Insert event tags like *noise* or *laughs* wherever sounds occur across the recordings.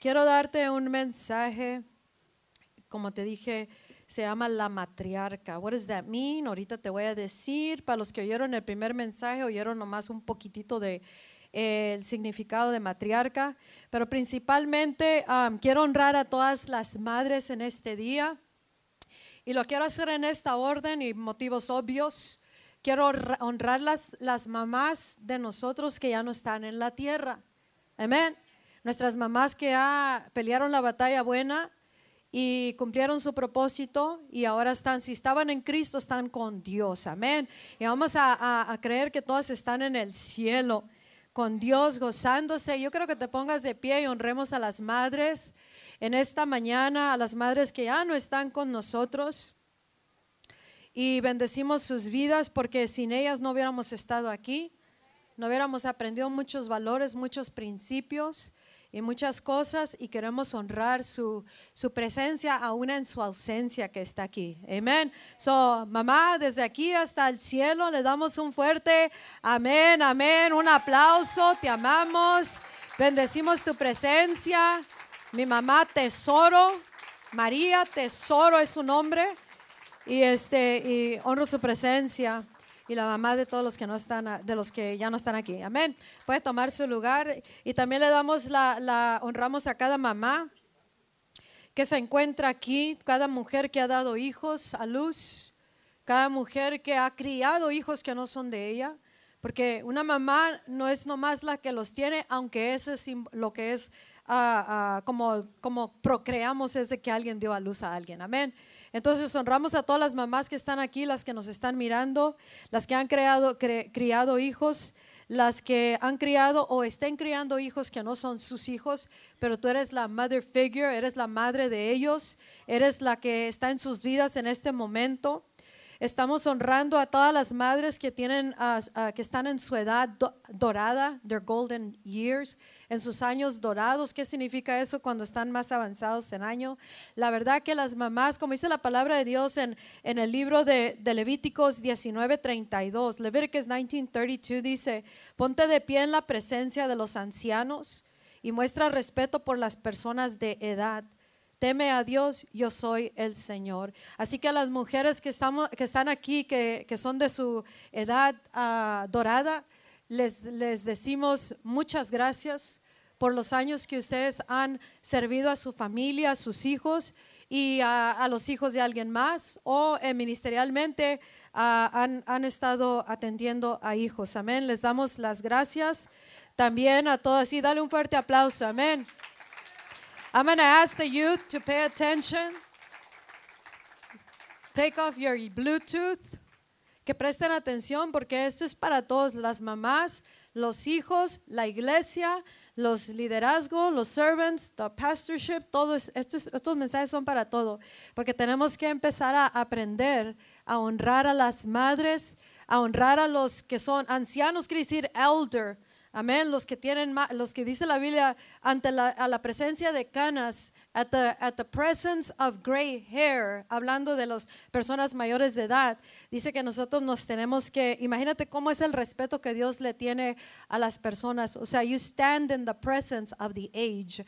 quiero darte un mensaje, como te dije, se llama la matriarca. What does that mean? Ahorita te voy a decir, para los que oyeron el primer mensaje, oyeron nomás un poquitito de eh, el significado de matriarca, pero principalmente um, quiero honrar a todas las madres en este día y lo quiero hacer en esta orden y motivos obvios. Quiero honrar las, las mamás de nosotros que ya no están en la tierra. Amén. Nuestras mamás que ya pelearon la batalla buena y cumplieron su propósito y ahora están, si estaban en Cristo, están con Dios. Amén. Y vamos a, creer que todas están en el cielo, con Dios, gozándose. Yo creo que te pongas de pie y honremos a las madres en esta mañana, a las madres que ya no están con nosotros. Y bendecimos sus vidas porque sin ellas no hubiéramos estado aquí, no hubiéramos aprendido muchos valores, muchos principios y muchas cosas y queremos honrar su, su presencia aún en su ausencia que está aquí. Amén. So, mamá, desde aquí hasta el cielo le damos un fuerte amén, amén, un aplauso, te amamos, bendecimos tu presencia. Mi mamá Tesoro, María Tesoro es su nombre y este y honro su presencia y la mamá de todos los que no están, de los que ya no están aquí. Amén. Puede tomar su lugar y también le damos la, la honramos a cada mamá que se encuentra aquí, cada mujer que ha dado hijos a luz, cada mujer que ha criado hijos que no son de ella, porque una mamá no es nomás la que los tiene, aunque ese es lo que es uh, uh, como, como procreamos es de que alguien dio a luz a alguien. Amén. Entonces honramos a todas las mamás que están aquí, las que nos están mirando, las que han creado, criado hijos, las que han criado o estén criando hijos que no son sus hijos, pero tú eres la mother figure, eres la madre de ellos, eres la que está en sus vidas en este momento. Estamos honrando a todas las madres que tienen, que están en su edad dorada, their golden years, en sus años dorados. ¿Qué significa eso cuando están más avanzados en año? La verdad que las mamás, como dice la palabra de Dios en, en el libro de, de Levíticos 19:32, Levíticos 19:32 dice, ponte de pie en la presencia de los ancianos y muestra respeto por las personas de edad teme a Dios, yo soy el Señor. Así que las mujeres que, estamos, que están aquí, que, son de su edad ah, dorada, les, les decimos muchas gracias por los años que ustedes han servido a su familia, a sus hijos y a, los hijos de alguien más o eh, ministerialmente han, han estado atendiendo a hijos. Amén. Les damos las gracias también a todas y dale un fuerte aplauso. Amén. I'm going to ask the youth to pay attention. Take off your Bluetooth. Presten atención porque esto es para todos, las mamás, los hijos, la iglesia, los liderazgos, los servants, the pastorship, todos estos, estos mensajes son para todo, porque tenemos que empezar a aprender a honrar a las madres, a honrar a los que son ancianos, quiere decir elder, Amén. Los que tienen, los que dice la Biblia, ante la, a la presencia de canas, at the, at the presence of gray hair, hablando de las personas mayores de edad, dice que nosotros nos tenemos que, imagínate cómo es el respeto que Dios le tiene a las personas. O sea, you stand in the presence of the age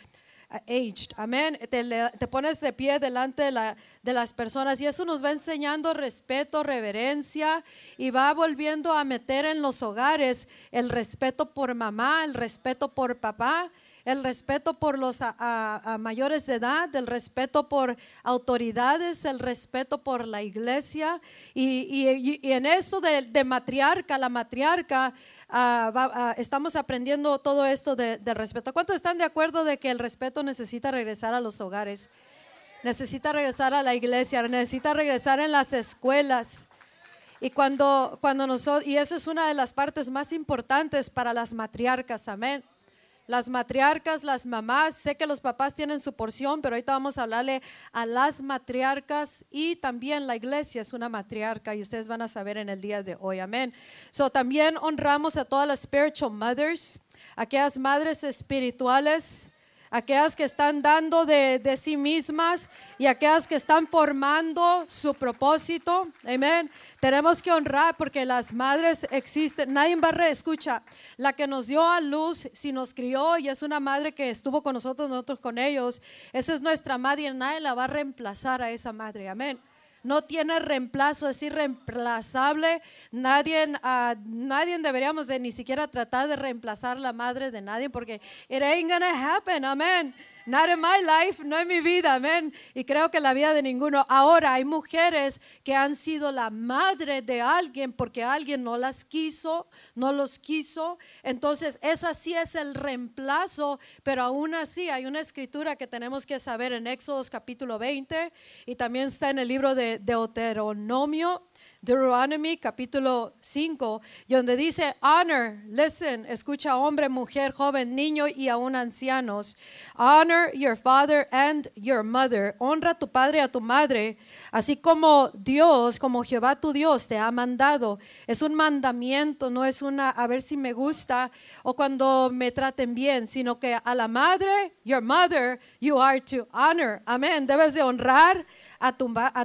aged. Amén. Te, pones de pie delante de, de, las personas y eso nos va enseñando respeto, reverencia y va volviendo a meter en los hogares el respeto por mamá, el respeto por papá. El respeto por los mayores de edad, el respeto por autoridades, el respeto por la iglesia. Y, en esto de, de matriarca, la matriarca ah, estamos aprendiendo todo esto de, respeto. ¿Cuántos están de acuerdo de que el respeto necesita regresar a los hogares? Necesita regresar a la iglesia, necesita regresar en las escuelas. Y cuando, cuando nosotros, y esa es una de las partes más importantes para las matriarcas, amén las matriarcas, las mamás, sé que los papás tienen su porción, pero ahorita vamos a hablarle a las matriarcas y también la iglesia es una matriarca y ustedes van a saber en el día de hoy, amén. So también honramos a todas las spiritual mothers, aquellas madres espirituales aquellas que están dando de, de sí mismas y aquellas que están formando su propósito. Amén. Tenemos que honrar porque las madres existen. Nadie a escucha, la que nos dio a luz, si nos crió y es una madre que estuvo con nosotros, nosotros con ellos, esa es nuestra madre y nadie la va a reemplazar a esa madre. Amén no tiene reemplazo, es irreemplazable. Nadie, uh, nadie deberíamos de ni siquiera tratar de reemplazar la madre de nadie porque it ain't gonna happen, amén. Not in my life, no en mi vida, amén. Y creo que la vida de ninguno. Ahora hay mujeres que han sido la madre de alguien porque alguien no las quiso, no los quiso. Entonces, esa sí es el reemplazo, pero aún así hay una escritura que tenemos que saber en Éxodo capítulo 20 y también está en el libro de Deuteronomio Deuteronomy capítulo 5, donde dice, honor, listen, escucha hombre, mujer, joven, niño y aún ancianos. Honor your father and your mother. Honra a tu padre y a tu madre, así como Dios, como Jehová tu Dios te ha mandado. Es un mandamiento, no es una a ver si me gusta o cuando me traten bien, sino que a la madre, your mother, you are to honor. Amén. Debes de honrar a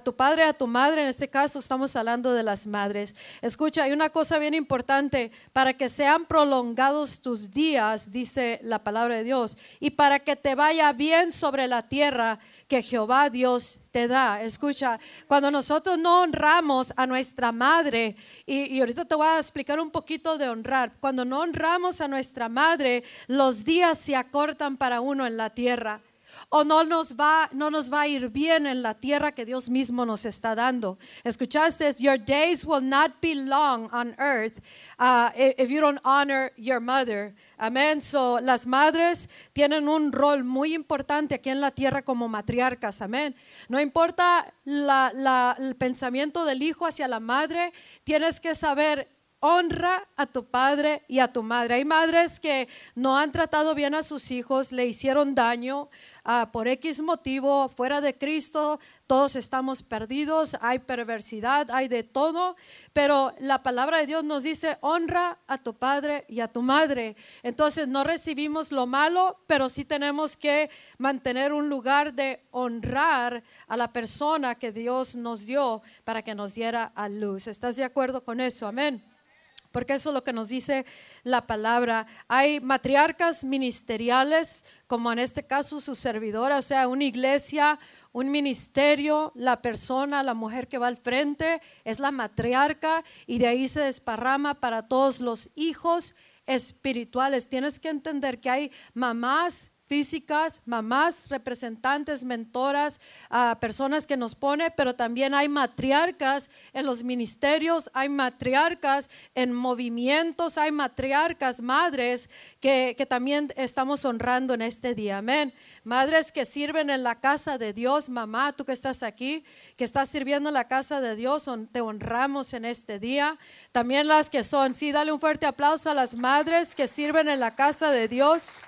tu, padre, a tu madre, en este caso estamos hablando de las madres. Escucha, hay una cosa bien importante, para que sean prolongados tus días, dice la palabra de Dios, y para que te vaya bien sobre la tierra que Jehová Dios te da. Escucha, cuando nosotros no honramos a nuestra madre, y, y, ahorita te voy a explicar un poquito de honrar, cuando no honramos a nuestra madre, los días se acortan para uno en la tierra o no nos va no nos va a ir bien en la tierra que Dios mismo nos está dando. Escuchaste, your days will not be long on earth uh, if you don't honor your mother. Amén. So, las madres tienen un rol muy importante aquí en la tierra como matriarcas. Amén. No importa el pensamiento del hijo hacia la madre, tienes que saber honra a tu padre y a tu madre. Hay madres que no han tratado bien a sus hijos, le hicieron daño, Ah, por X motivo, fuera de Cristo, todos estamos perdidos, hay perversidad, hay de todo, pero la palabra de Dios nos dice, honra a tu padre y a tu madre. Entonces no recibimos lo malo, pero sí tenemos que mantener un lugar de honrar a la persona que Dios nos dio para que nos diera a luz. ¿Estás de acuerdo con eso? Amén porque eso es lo que nos dice la palabra. Hay matriarcas ministeriales, como en este caso su servidora, o sea, una iglesia, un ministerio, la persona, la mujer que va al frente es la matriarca y de ahí se desparrama para todos los hijos espirituales. Tienes que entender que hay mamás físicas, mamás, representantes, mentoras, personas que nos pone, pero también hay matriarcas en los ministerios, hay matriarcas en movimientos, hay matriarcas, madres que, que también estamos honrando en este día. Amén. Madres que sirven en la casa de Dios, mamá, tú que estás aquí, que estás sirviendo en la casa de Dios, te honramos en este día. También las que son, sí, dale un fuerte aplauso a las madres que sirven en la casa de Dios.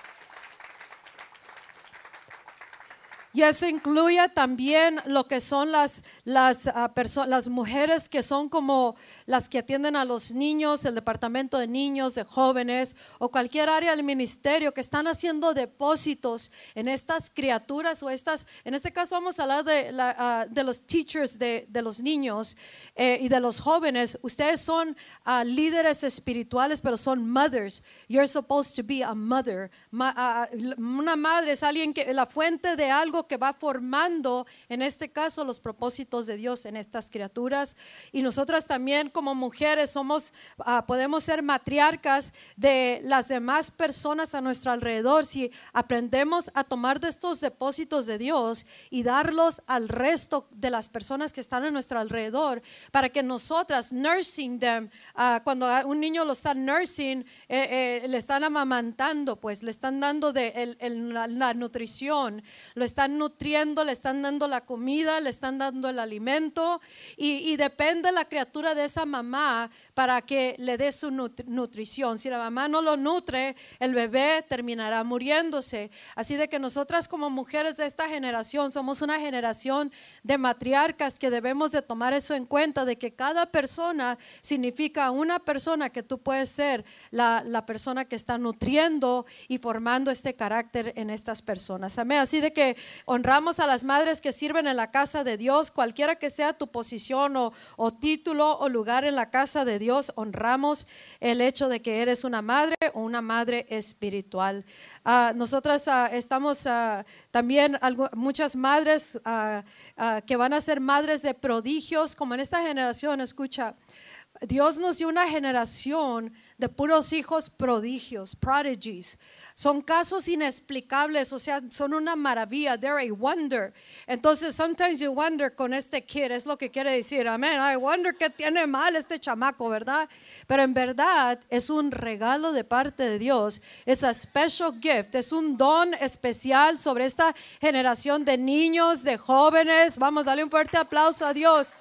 Y eso incluye también lo que son las, las, ah, las mujeres que son como las que atienden a los niños, el departamento de niños, de jóvenes o cualquier área del ministerio que están haciendo depósitos en estas criaturas o estas, en este caso vamos a hablar de, ah, de los teachers de, de los niños eh, y de los jóvenes. Ustedes son ah, líderes espirituales, pero son mothers. You're supposed to be a mother. una madre es alguien que la fuente de algo que va formando, en este caso, los propósitos de Dios en estas criaturas. Y nosotras también como mujeres somos, ah, podemos ser matriarcas de las demás personas a nuestro alrededor. Si aprendemos a tomar de estos depósitos de Dios y darlos al resto de las personas que están a nuestro alrededor, para que nosotras, nursing them, ah, cuando un niño lo está nursing, eh, eh, le están amamantando, pues le están dando de la, la nutrición, lo están nutriendo, le están dando la comida, le están dando el alimento y, y depende la criatura de esa mamá para que le dé su nutrición. Si la mamá no lo nutre, el bebé terminará muriéndose. Así de que nosotras como mujeres de esta generación somos una generación de matriarcas que debemos de tomar eso en cuenta, de que cada persona significa una persona que tú puedes ser la, la persona que está nutriendo y formando este carácter en estas personas. Amén. Así de que honramos a las madres que sirven en la casa de Dios, cualquiera que sea tu posición o, o título o lugar en la casa de Dios honramos el hecho de que eres una madre o una madre espiritual. Uh, nosotras ah, estamos ah, también muchas madres que van a ser madres de prodigios, como en esta generación, escucha. Dios nos dio una generación de puros hijos prodigios, prodigies. Son casos inexplicables, o sea, son una maravilla, they're a wonder. Entonces, sometimes you wonder con este kid, es lo que quiere decir, amén. I wonder qué tiene mal este chamaco, ¿verdad? Pero en verdad es un regalo de parte de Dios, es a special gift, es un don especial sobre esta generación de niños, de jóvenes. Vamos, darle un fuerte aplauso a Dios.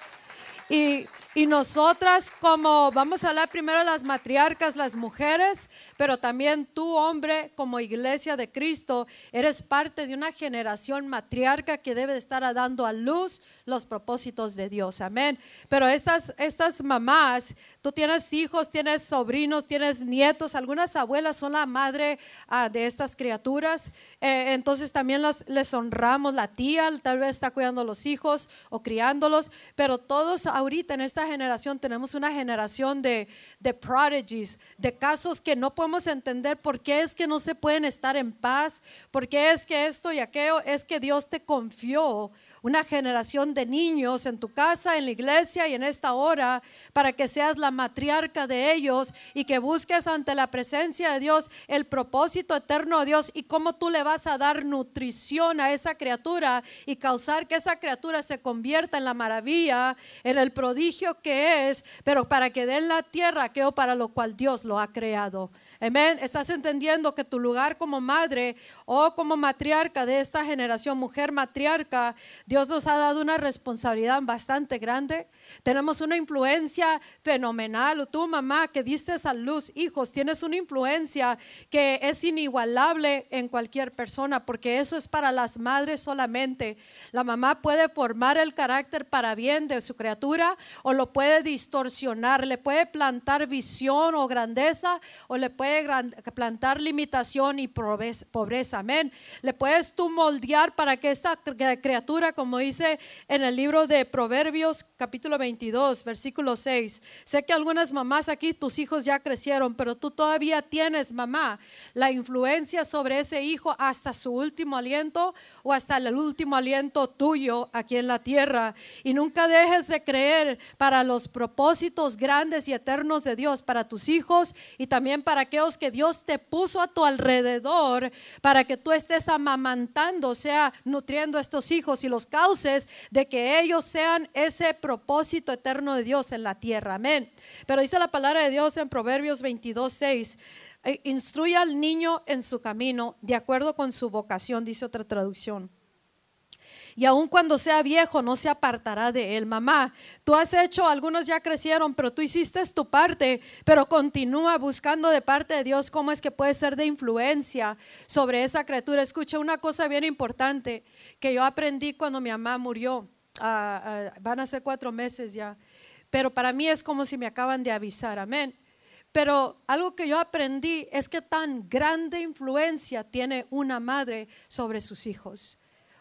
Y y nosotras como, vamos a hablar primero las matriarcas, las mujeres, pero también tú hombre como iglesia de Cristo, eres parte de una generación matriarca que debe estar dando a luz los propósitos de Dios. Amén. Pero estas, estas mamás, tú tienes hijos, tienes sobrinos, tienes nietos, algunas abuelas son la madre ah, de estas criaturas. Eh, entonces también las, les honramos. La tía tal vez está cuidando a los hijos o criándolos, pero todos ahorita en esta generación tenemos una generación de, de prodigies, de casos que no podemos entender por qué es que no se pueden estar en paz, por qué es que esto y aquello, es que Dios te confió una generación de niños en tu casa, en la iglesia y en esta hora, para que seas la matriarca de ellos y que busques ante la presencia de Dios el propósito eterno de Dios y cómo tú le vas a dar nutrición a esa criatura y causar que esa criatura se convierta en la maravilla, en el prodigio que es, pero para que dé en la tierra aquello para lo cual Dios lo ha creado. Amén. Estás entendiendo que tu lugar como madre o como matriarca de esta generación, mujer matriarca, Dios nos ha dado una responsabilidad bastante grande. Tenemos una influencia fenomenal. Tú, mamá, que diste a luz hijos, tienes una influencia que es inigualable en cualquier persona, porque eso es para las madres solamente. La mamá puede formar el carácter para bien de su criatura o lo puede distorsionar, le puede plantar visión o grandeza o le puede plantar limitación y pobreza. Amén. Le puedes tú moldear para que esta criatura, como dice en el libro de Proverbios capítulo 22, versículo 6. Sé que algunas mamás aquí, tus hijos ya crecieron, pero tú todavía tienes, mamá, la influencia sobre ese hijo hasta su último aliento o hasta el último aliento tuyo aquí en la tierra. Y nunca dejes de creer para los propósitos grandes y eternos de Dios, para tus hijos y también para que que Dios te puso a tu alrededor para que tú estés amamantando, sea, nutriendo a estos hijos y los cauces de que ellos sean ese propósito eterno de Dios en la tierra. Amén. Pero dice la palabra de Dios en Proverbios 22, 6. Eh, instruye al niño en su camino de acuerdo con su vocación, dice otra traducción y aun cuando sea viejo no se apartará de él. Mamá, tú has hecho, algunos ya crecieron, pero tú hiciste tu parte, pero continúa buscando de parte de Dios cómo es que puede ser de influencia sobre esa criatura. Escucha una cosa bien importante que yo aprendí cuando mi mamá murió. Ah, ah, van a ser cuatro meses ya, pero para mí es como si me acaban de avisar, amén. Pero algo que yo aprendí es que tan grande influencia tiene una madre sobre sus hijos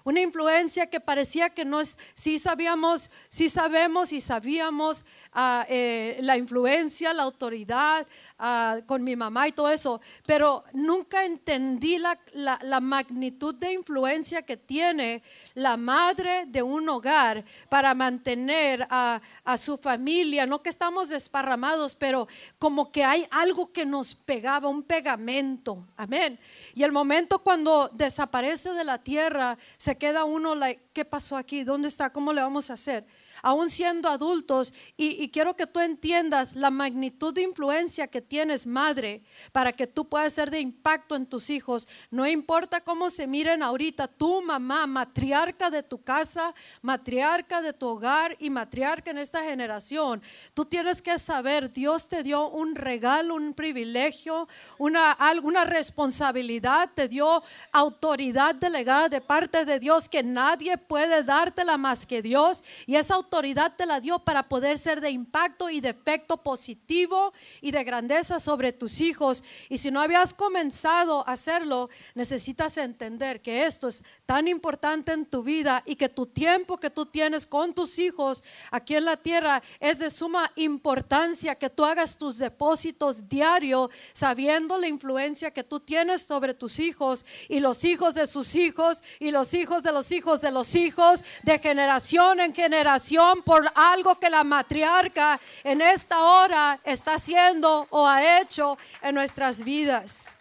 una influencia que parecía que no es, sí sabíamos, sí sabemos y sabíamos ah, eh, la influencia, la autoridad ah, con mi mamá y todo eso, pero nunca entendí la, la, magnitud de influencia que tiene la madre de un hogar para mantener a, a su familia, no que estamos desparramados, pero como que hay algo que nos pegaba, un pegamento, amén. Y el momento cuando desaparece de la tierra, se queda uno, ¿qué pasó aquí? ¿Dónde está? ¿Cómo le vamos a hacer? Aún siendo adultos, y, quiero que tú entiendas la magnitud de influencia que tienes, madre, para que tú puedas ser de impacto en tus hijos. No importa cómo se miren ahorita, tu mamá, matriarca de tu casa, matriarca de tu hogar y matriarca en esta generación, tú tienes que saber, Dios te dio un regalo, un privilegio, una, alguna responsabilidad, te dio autoridad delegada de parte de Dios que nadie puede dártela más que Dios. Y esa autoridad te la dio para poder ser de impacto y de efecto positivo y de grandeza sobre tus hijos. Y si no habías comenzado a hacerlo, necesitas entender que esto es tan importante en tu vida y que tu tiempo que tú tienes con tus hijos aquí en la tierra es de suma importancia que tú hagas tus depósitos diarios sabiendo la influencia que tú tienes sobre tus hijos y los hijos de sus hijos y los hijos de los hijos de los hijos de generación en generación por algo que la matriarca en esta hora está haciendo o ha hecho en nuestras vidas.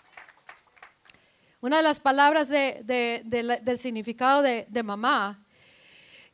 Una de las palabras de, del significado de, mamá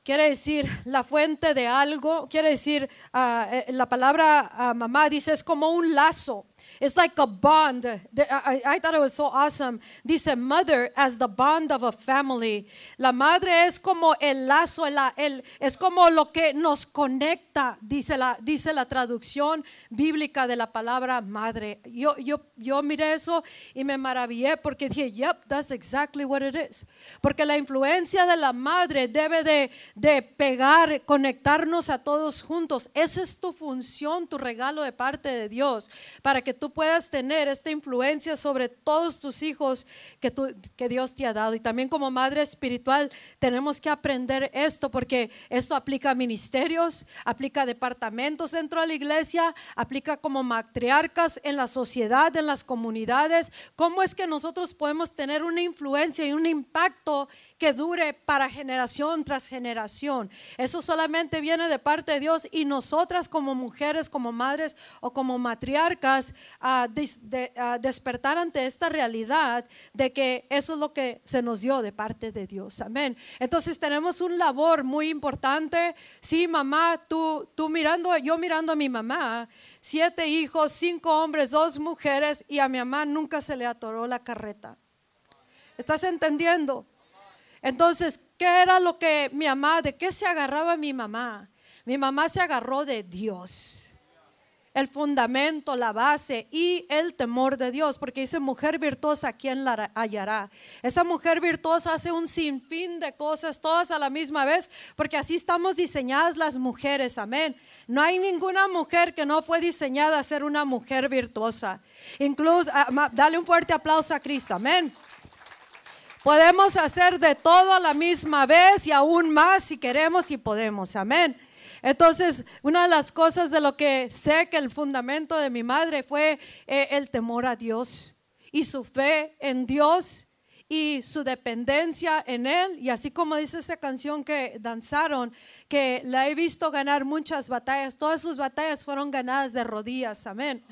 quiere decir la fuente de algo, quiere decir, ah, eh, la palabra ah, mamá dice es como un lazo It's like a bond. I, thought it was so awesome. Dice mother as the bond of a family. La madre es como el lazo, el, es como lo que nos conecta, dice la, dice la traducción bíblica de la palabra madre. Yo, yo, yo miré eso y me maravillé porque dije, yep, that's exactly what it is. Porque la influencia de la madre debe de, de pegar, conectarnos a todos juntos. Esa es tu función, tu regalo de parte de Dios, para que tú puedas tener esta influencia sobre todos tus hijos que, tú, que Dios te ha dado. Y también como madre espiritual tenemos que aprender esto porque esto aplica a ministerios, aplica a departamentos dentro de la iglesia, aplica como matriarcas en la sociedad, en las comunidades. ¿Cómo es que nosotros podemos tener una influencia y un impacto que dure para generación tras generación? Eso solamente viene de parte de Dios y nosotras como mujeres, como madres o como matriarcas, a, despertar ante esta realidad de que eso es lo que se nos dio de parte de Dios. Amén. Entonces tenemos un labor muy importante. Sí, mamá, tú, tú mirando, yo mirando a mi mamá, siete hijos, cinco hombres, dos mujeres y a mi mamá nunca se le atoró la carreta. ¿Estás entendiendo? Entonces, ¿qué era lo que mi mamá, de qué se agarraba mi mamá? Mi mamá se agarró de Dios el fundamento, la base y el temor de Dios, porque dice mujer virtuosa, ¿quién la hallará? Esa mujer virtuosa hace un sinfín de cosas, todas a la misma vez, porque así estamos diseñadas las mujeres, amén. No hay ninguna mujer que no fue diseñada a ser una mujer virtuosa. Incluso, ah, dale un fuerte aplauso a Cristo, amén. Podemos hacer de todo a la misma vez y aún más si queremos y podemos, amén. Entonces, una de las cosas de lo que sé que el fundamento de mi madre fue eh, el temor a Dios y su fe en Dios y su dependencia en Él. Y así como dice esa canción que danzaron, que la he visto ganar muchas batallas, todas sus batallas fueron ganadas de rodillas, amén.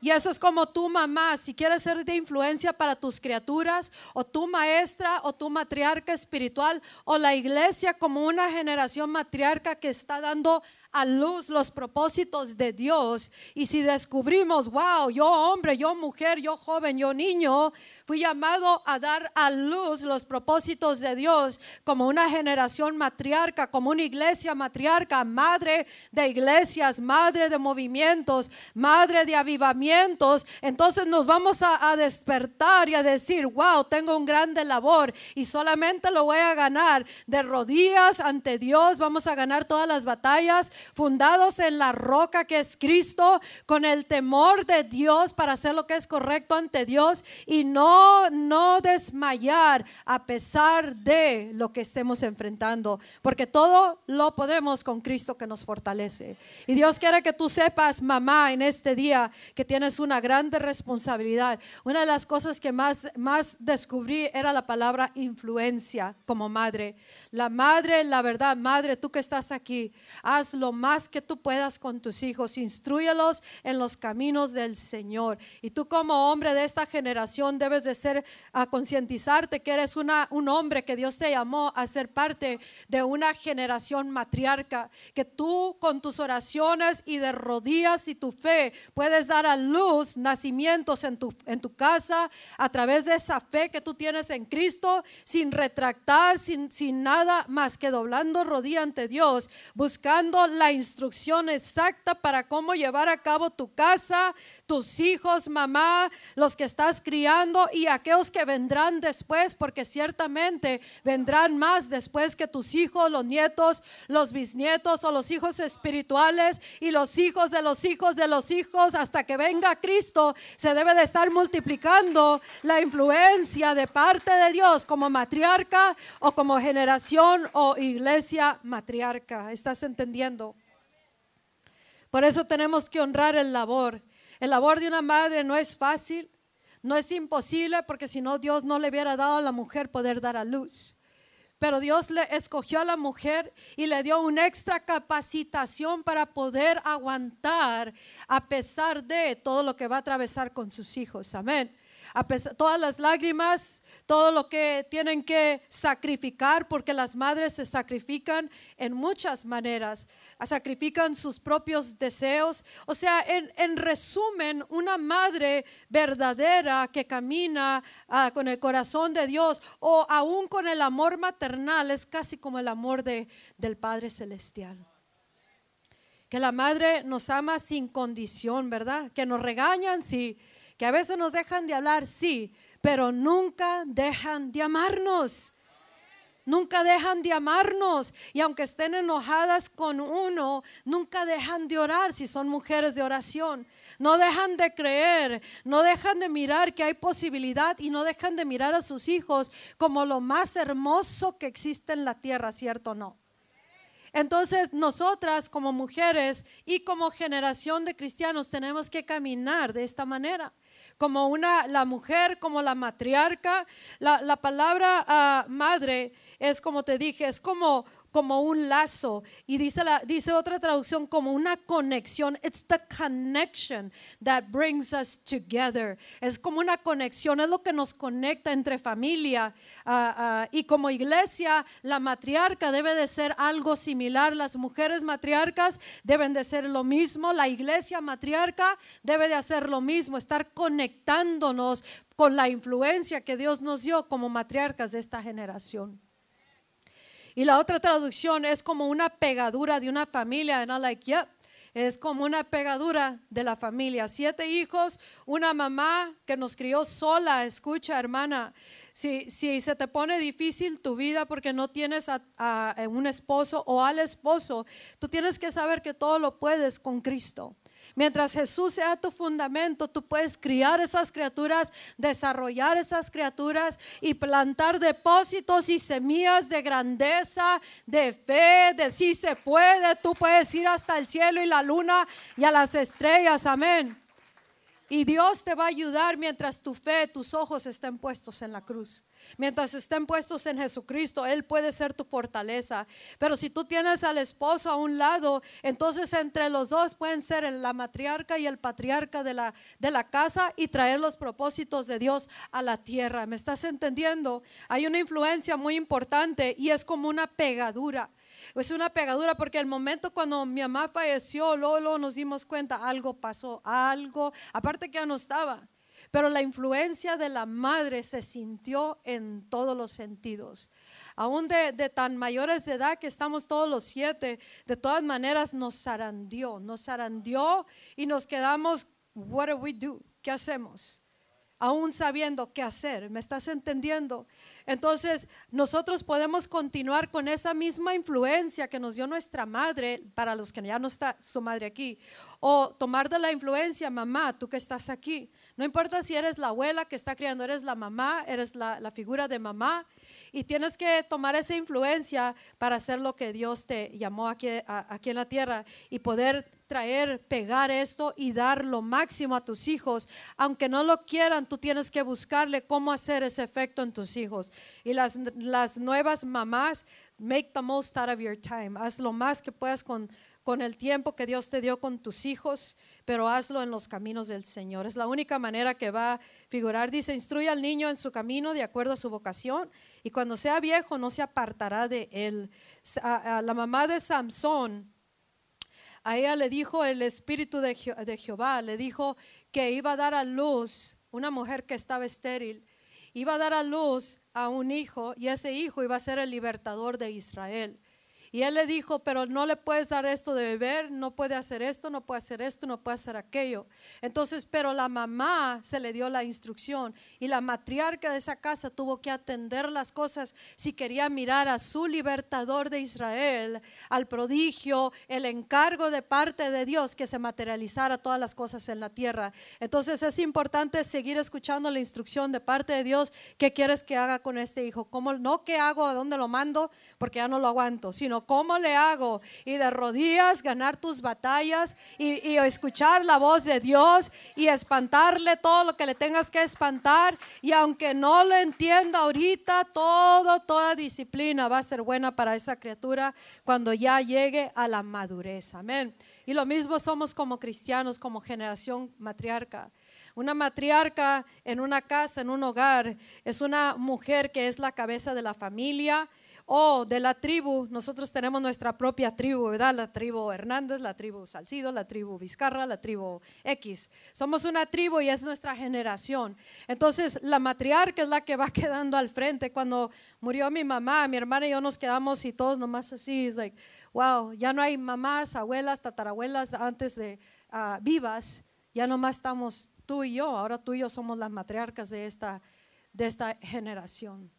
Y eso es como tu mamá, si quieres ser de influencia para tus criaturas, o tu maestra, o tu matriarca espiritual, o la iglesia como una generación matriarca que está dando a luz los propósitos de Dios. Y si descubrimos, wow, yo hombre, yo mujer, yo joven, yo niño, fui llamado a dar a luz los propósitos de Dios como una generación matriarca, como una iglesia matriarca, madre de iglesias, madre de movimientos, madre de avivamientos. Entonces nos vamos a, a despertar y a decir, wow, tengo un grande labor y solamente lo voy a ganar de rodillas ante Dios. Vamos a ganar todas las batallas fundados en la roca que es Cristo, con el temor de Dios para hacer lo que es correcto ante Dios y no, no desmayar a pesar de lo que estemos enfrentando, porque todo lo podemos con Cristo que nos fortalece. Y Dios quiere que tú sepas, mamá, en este día, que tienes una grande responsabilidad. Una de las cosas que más, más descubrí era la palabra influencia como madre. La madre, la verdad, madre, tú que estás aquí, haz más que tú puedas con tus hijos, instruyelos en los caminos del Señor. Y tú como hombre de esta generación debes de ser a concientizarte que eres una, un hombre que Dios te llamó a ser parte de una generación matriarca, que tú con tus oraciones y de rodillas y tu fe puedes dar a luz nacimientos en tu, en tu casa a través de esa fe que tú tienes en Cristo, sin retractar, sin, sin nada más que doblando rodilla ante Dios, buscando la instrucción exacta para cómo llevar a cabo tu casa, tus hijos, mamá, los que estás criando y aquellos que vendrán después, porque ciertamente vendrán más después que tus hijos, los nietos, los bisnietos o los hijos espirituales y los hijos de los hijos de los hijos hasta que venga Cristo. Se debe de estar multiplicando la influencia de parte de Dios como matriarca o como generación o iglesia matriarca. ¿Estás entendiendo? Por eso tenemos que honrar el labor. El labor de una madre no es fácil, no es imposible, porque si no Dios no le hubiera dado a la mujer poder dar a luz. Pero Dios le escogió a la mujer y le dio una extra capacitación para poder aguantar a pesar de todo lo que va a atravesar con sus hijos. Amén a pesar, todas las lágrimas, todo lo que tienen que sacrificar, porque las madres se sacrifican en muchas maneras, sacrifican sus propios deseos. O sea, en, resumen, una madre verdadera que camina ah, con el corazón de Dios o aún con el amor maternal es casi como el amor de, del Padre Celestial que la madre nos ama sin condición, ¿verdad? Que nos regañan, sí, que a veces nos dejan de hablar, sí, pero nunca dejan de amarnos. Nunca dejan de amarnos y aunque estén enojadas con uno, nunca dejan de orar si son mujeres de oración. No dejan de creer, no dejan de mirar que hay posibilidad y no dejan de mirar a sus hijos como lo más hermoso que existe en la tierra, ¿cierto o no? Entonces, nosotras como mujeres y como generación de cristianos tenemos que caminar de esta manera como una, la mujer, como la matriarca. La, palabra ah, madre es como te dije, es como como un lazo. Y dice la dice otra traducción como una conexión. It's the connection that brings us together. Es como una conexión es lo que nos conecta entre familia ah, ah, y como iglesia la matriarca debe de ser algo similar. Las mujeres matriarcas deben de ser lo mismo. La iglesia matriarca debe de hacer lo mismo estar conectándonos con la influencia que Dios nos dio como matriarcas de esta generación y la otra traducción es como una pegadura de una familia, and like, yep, es como una pegadura de la familia. Siete hijos, una mamá que nos crió sola. Escucha, hermana, si, si se te pone difícil tu vida porque no tienes a un esposo o al esposo, tú tienes que saber que todo lo puedes con Cristo. Mientras Jesús sea tu fundamento, tú puedes criar esas criaturas, desarrollar esas criaturas y plantar depósitos y semillas de grandeza, de fe, de si se puede. Tú puedes ir hasta el cielo y la luna y a las estrellas. Amén. Y Dios te va a ayudar mientras tu fe, tus ojos estén puestos en la cruz. Mientras estén puestos en Jesucristo, Él puede ser tu fortaleza. Pero si tú tienes al esposo a un lado, entonces entre los dos pueden ser la matriarca y el patriarca de la, de la casa y traer los propósitos de Dios a la tierra. ¿Me estás entendiendo? Hay una influencia muy importante y es como una pegadura. Es una pegadura porque el momento cuando mi mamá falleció, luego, nos dimos cuenta, algo pasó, algo, aparte que ya no estaba. Pero la influencia de la madre se sintió en todos los sentidos. Aún de, tan mayores de edad que estamos todos los siete, de todas maneras nos zarandió, nos zarandió y nos quedamos, what do we do? ¿Qué hacemos? Aún sabiendo qué hacer, ¿me estás entendiendo? Entonces, nosotros podemos continuar con esa misma influencia que nos dio nuestra madre, para los que ya no está su madre aquí, o tomar de la influencia, mamá, tú que estás aquí, no importa si eres la abuela que está criando, eres la mamá, eres la, figura de mamá. Y tienes que tomar esa influencia para hacer lo que Dios te llamó aquí, aquí en la tierra y poder traer, pegar esto y dar lo máximo a tus hijos. Aunque no lo quieran, tú tienes que buscarle cómo hacer ese efecto en tus hijos. Y las, las nuevas mamás, make the most out of your time. Haz lo más que puedas con, con el tiempo que Dios te dio con tus hijos pero hazlo en los caminos del Señor. Es la única manera que va a figurar. Dice, instruye al niño en su camino de acuerdo a su vocación y cuando sea viejo no se apartará de él. A, la mamá de Samson, a ella le dijo el espíritu de, de Jehová, le dijo que iba a dar a luz una mujer que estaba estéril iba a dar a luz a un hijo y ese hijo iba a ser el libertador de Israel. Y él le dijo, pero no le puedes dar esto de beber, no puede hacer esto, no puede hacer esto, no puede hacer aquello. Entonces, pero la mamá se le dio la instrucción y la matriarca de esa casa tuvo que atender las cosas si quería mirar a su libertador de Israel, al prodigio, el encargo de parte de Dios que se materializara todas las cosas en la tierra. Entonces es importante seguir escuchando la instrucción de parte de Dios, ¿qué quieres que haga con este hijo? ¿Cómo, no qué hago, a dónde lo mando, porque ya no lo aguanto, sino ¿cómo le hago? Y de rodillas ganar tus batallas y, escuchar la voz de Dios y espantarle todo lo que le tengas que espantar. Y aunque no lo entienda ahorita, todo, toda disciplina va a ser buena para esa criatura cuando ya llegue a la madurez. Amén. Y lo mismo somos como cristianos, como generación matriarca. Una matriarca en una casa, en un hogar, es una mujer que es la cabeza de la familia, o de la tribu, nosotros tenemos nuestra propia tribu, ¿verdad? La tribu Hernández, la tribu Salcido, la tribu Vizcarra, la tribu X. Somos una tribu y es nuestra generación. Entonces, la matriarca es la que va *laughs* quedando al frente. Cuando murió mi mamá, mi hermana y yo nos quedamos y todos nomás así, es like, wow, ya no hay mamás, abuelas, tatarabuelas antes de ah, vivas, ya nomás estamos tú y yo, ahora tú y yo somos las matriarcas de esta, de esta generación.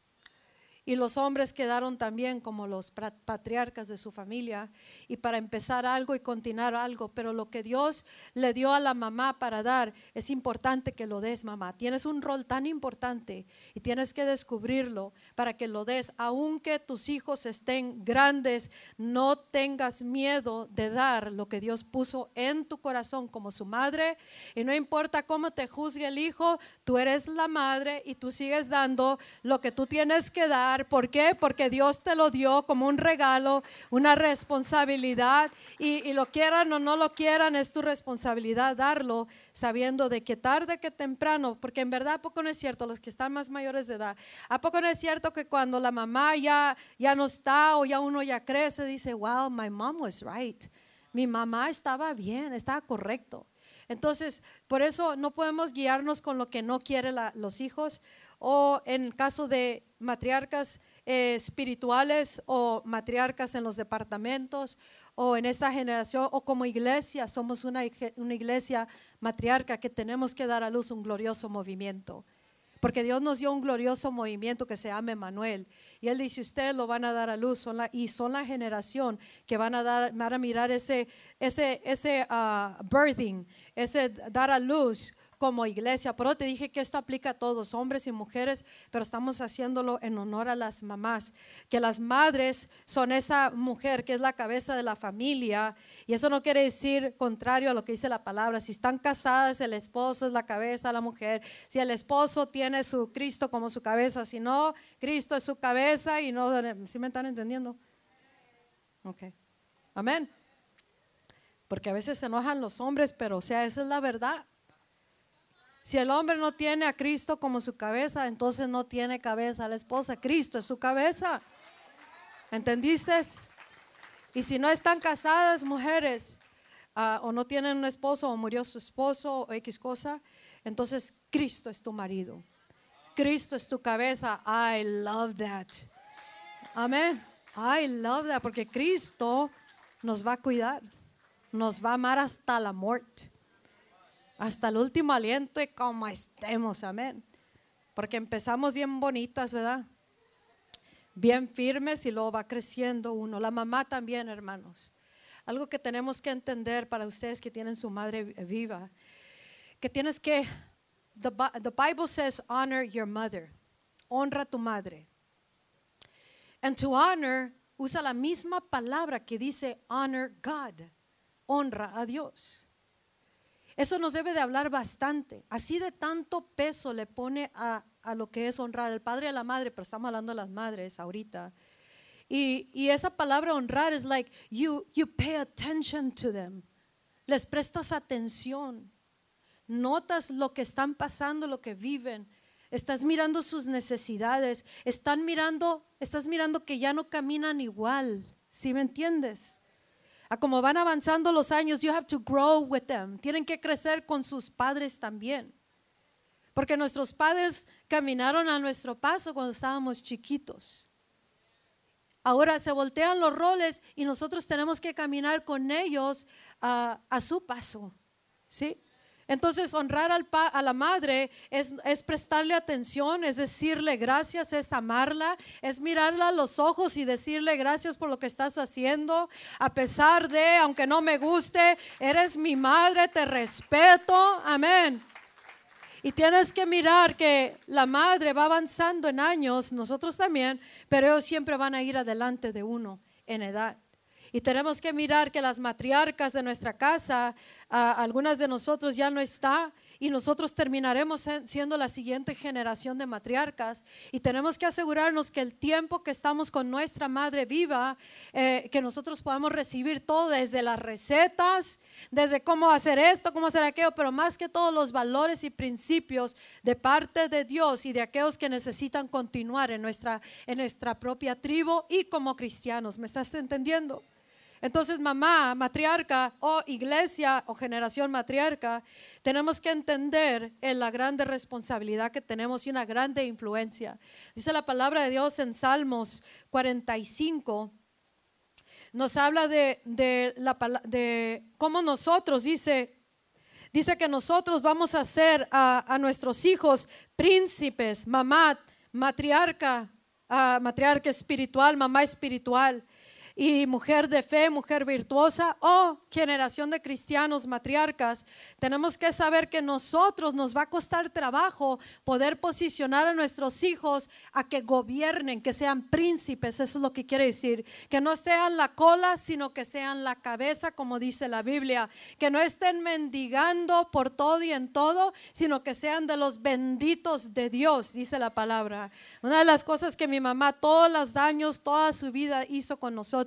Y los hombres quedaron también como los patriarcas de su familia y para empezar algo y continuar algo. Pero lo que Dios le dio a la mamá para dar, es importante que lo des, mamá. Tienes un rol tan importante y tienes que descubrirlo para que lo des. Aunque tus hijos estén grandes, no tengas miedo de dar lo que Dios puso en tu corazón como su madre. Y no importa cómo te juzgue el hijo, tú eres la madre y tú sigues dando lo que tú tienes que dar ¿Por qué? Porque Dios te lo dio como un regalo, una responsabilidad. Y, lo quieran o no lo quieran, es tu responsabilidad darlo, sabiendo de que tarde que temprano, porque en verdad ¿a poco no es cierto, los que están más mayores de edad, ¿a poco no es cierto que cuando la mamá ya, ya no está o ya uno ya crece, dice, wow, my mom was right. Mi mamá estaba bien, estaba correcto. Entonces, por eso no podemos guiarnos con lo que no quieren los hijos o en caso de matriarcas eh, espirituales o matriarcas en los departamentos o en esta generación o como iglesia, somos una, una iglesia matriarca que tenemos que dar a luz un glorioso movimiento. Porque Dios nos dio un glorioso movimiento que se llama Emanuel. Y Él dice, ustedes lo van a dar a luz. Son la, y son la generación que van a, dar, van a mirar ese, ese, ese uh, birthing, ese dar a luz como iglesia. Pero te dije que esto aplica a todos, hombres y mujeres, pero estamos haciéndolo en honor a las mamás, que las madres son esa mujer que es la cabeza de la familia. Y eso no quiere decir contrario a lo que dice la palabra. Si están casadas, el esposo es la cabeza de la mujer. Si el esposo tiene su Cristo como su cabeza, si no, Cristo es su cabeza y no, ¿sí me están entendiendo? Ok. Amén. Porque a veces se enojan los hombres, pero o sea, esa es la verdad. Si el hombre no tiene a Cristo como su cabeza, entonces no tiene cabeza la esposa. Cristo es su cabeza. ¿Entendiste? Y si no están casadas mujeres ah, o no tienen un esposo o murió su esposo o X cosa, entonces Cristo es tu marido. Cristo es tu cabeza. I love that. Amén. I love that porque Cristo nos va a cuidar, nos va a amar hasta la muerte hasta el último aliento y como estemos, amén. Porque empezamos bien bonitas, ¿verdad? Bien firmes y luego va creciendo uno. La mamá también, hermanos. Algo que tenemos que entender para ustedes que tienen su madre viva, que tienes que, the, Bible says, honor your mother. Honra tu madre. And to honor usa la misma palabra que dice honor God, honra a Dios. Eso nos debe de hablar bastante. Así de tanto peso le pone a, a lo que es honrar al padre y a la madre, pero estamos hablando de las madres ahorita. Y, y esa palabra honrar es like you, you pay attention to them. Les prestas atención. Notas lo que están pasando, lo que viven. Estás mirando sus necesidades. Están mirando, estás mirando que ya no caminan igual. ¿Sí me entiendes? A como van avanzando los años, you have to grow with them. Tienen que crecer con sus padres también. Porque nuestros padres caminaron a nuestro paso cuando estábamos chiquitos. Ahora se voltean los roles y nosotros tenemos que caminar con ellos a, a su paso. ¿Sí? Entonces, honrar a la madre es, es prestarle atención, es decirle gracias, es amarla, es mirarla a los ojos y decirle gracias por lo que estás haciendo, a pesar de, aunque no me guste, eres mi madre, te respeto, amén. Y tienes que mirar que la madre va avanzando en años, nosotros también, pero ellos siempre van a ir adelante de uno en edad. Y tenemos que mirar que las matriarcas de nuestra casa, algunas de nosotros ya no está y nosotros terminaremos siendo la siguiente generación de matriarcas. Y tenemos que asegurarnos que el tiempo que estamos con nuestra madre viva, eh, que nosotros podamos recibir todo desde las recetas, desde cómo hacer esto, cómo hacer aquello, pero más que todos los valores y principios de parte de Dios y de aquellos que necesitan continuar en nuestra, en nuestra propia tribu y como cristianos. ¿Me estás entendiendo? Entonces, mamá, matriarca o iglesia o generación matriarca, tenemos que entender en la grande responsabilidad que tenemos y una grande influencia. Dice la palabra de Dios en Salmos 45, nos habla de, de, la, de cómo nosotros, dice, dice que nosotros vamos a ser a, a nuestros hijos príncipes, mamá, matriarca, ah, matriarca espiritual, mamá espiritual y mujer de fe, mujer virtuosa o generación de cristianos matriarcas, tenemos que saber que nosotros nos va a costar trabajo poder posicionar a nuestros hijos a que gobiernen, que sean príncipes, eso es lo que quiere decir, que no sean la cola, sino que sean la cabeza, como dice la Biblia, que no estén mendigando por todo y en todo, sino que sean de los benditos de Dios, dice la palabra. Una de las cosas que mi mamá todos los años, toda su vida hizo con nosotros,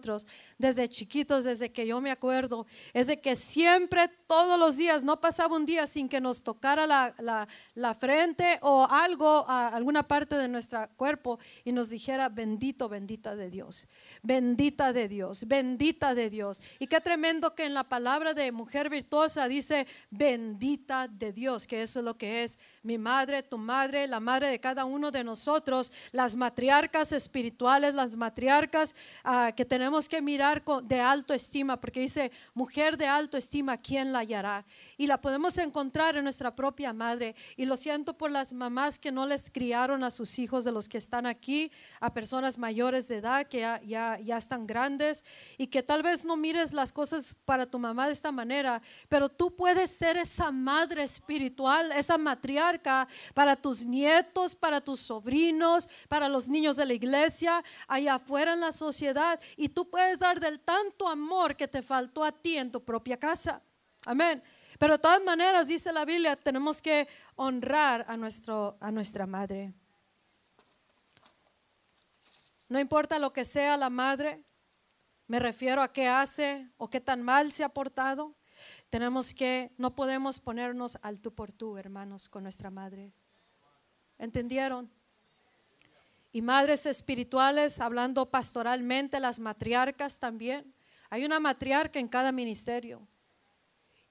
desde chiquitos, desde que yo me acuerdo, es de que siempre, todos los días, no pasaba un día sin que nos tocara la, frente o algo, a alguna parte de nuestro cuerpo y nos dijera, bendito, bendita de Dios, bendita de Dios, bendita de Dios. Y qué tremendo que en la palabra de mujer virtuosa dice, bendita de Dios, que eso es lo que es mi madre, tu madre, la madre de cada uno de nosotros, las matriarcas espirituales, las matriarcas ah, que tenemos que mirar de alto estima, porque dice, mujer de alto estima, ¿quién la hallará? Y la podemos encontrar en nuestra propia madre. Y lo siento por las mamás que no les criaron a sus hijos de los que están aquí, a personas mayores de edad que ya, ya, ya están grandes y que tal vez no mires las cosas para tu mamá de esta manera, pero tú puedes ser esa madre espiritual, esa matriarca para tus nietos, para tus sobrinos, para los niños de la iglesia, allá afuera en la sociedad. Y tú puedes dar del tanto amor que te faltó a ti en tu propia casa. Amén. Pero de todas maneras, dice la Biblia, tenemos que honrar a, nuestro, a nuestra madre. No importa lo que sea la madre, me refiero a qué hace o qué tan mal se ha portado. Tenemos que, no podemos ponernos al tú por tú, hermanos, con nuestra madre. ¿Entendieron? Y madres espirituales, hablando pastoralmente, las matriarcas también. Hay una matriarca en cada ministerio.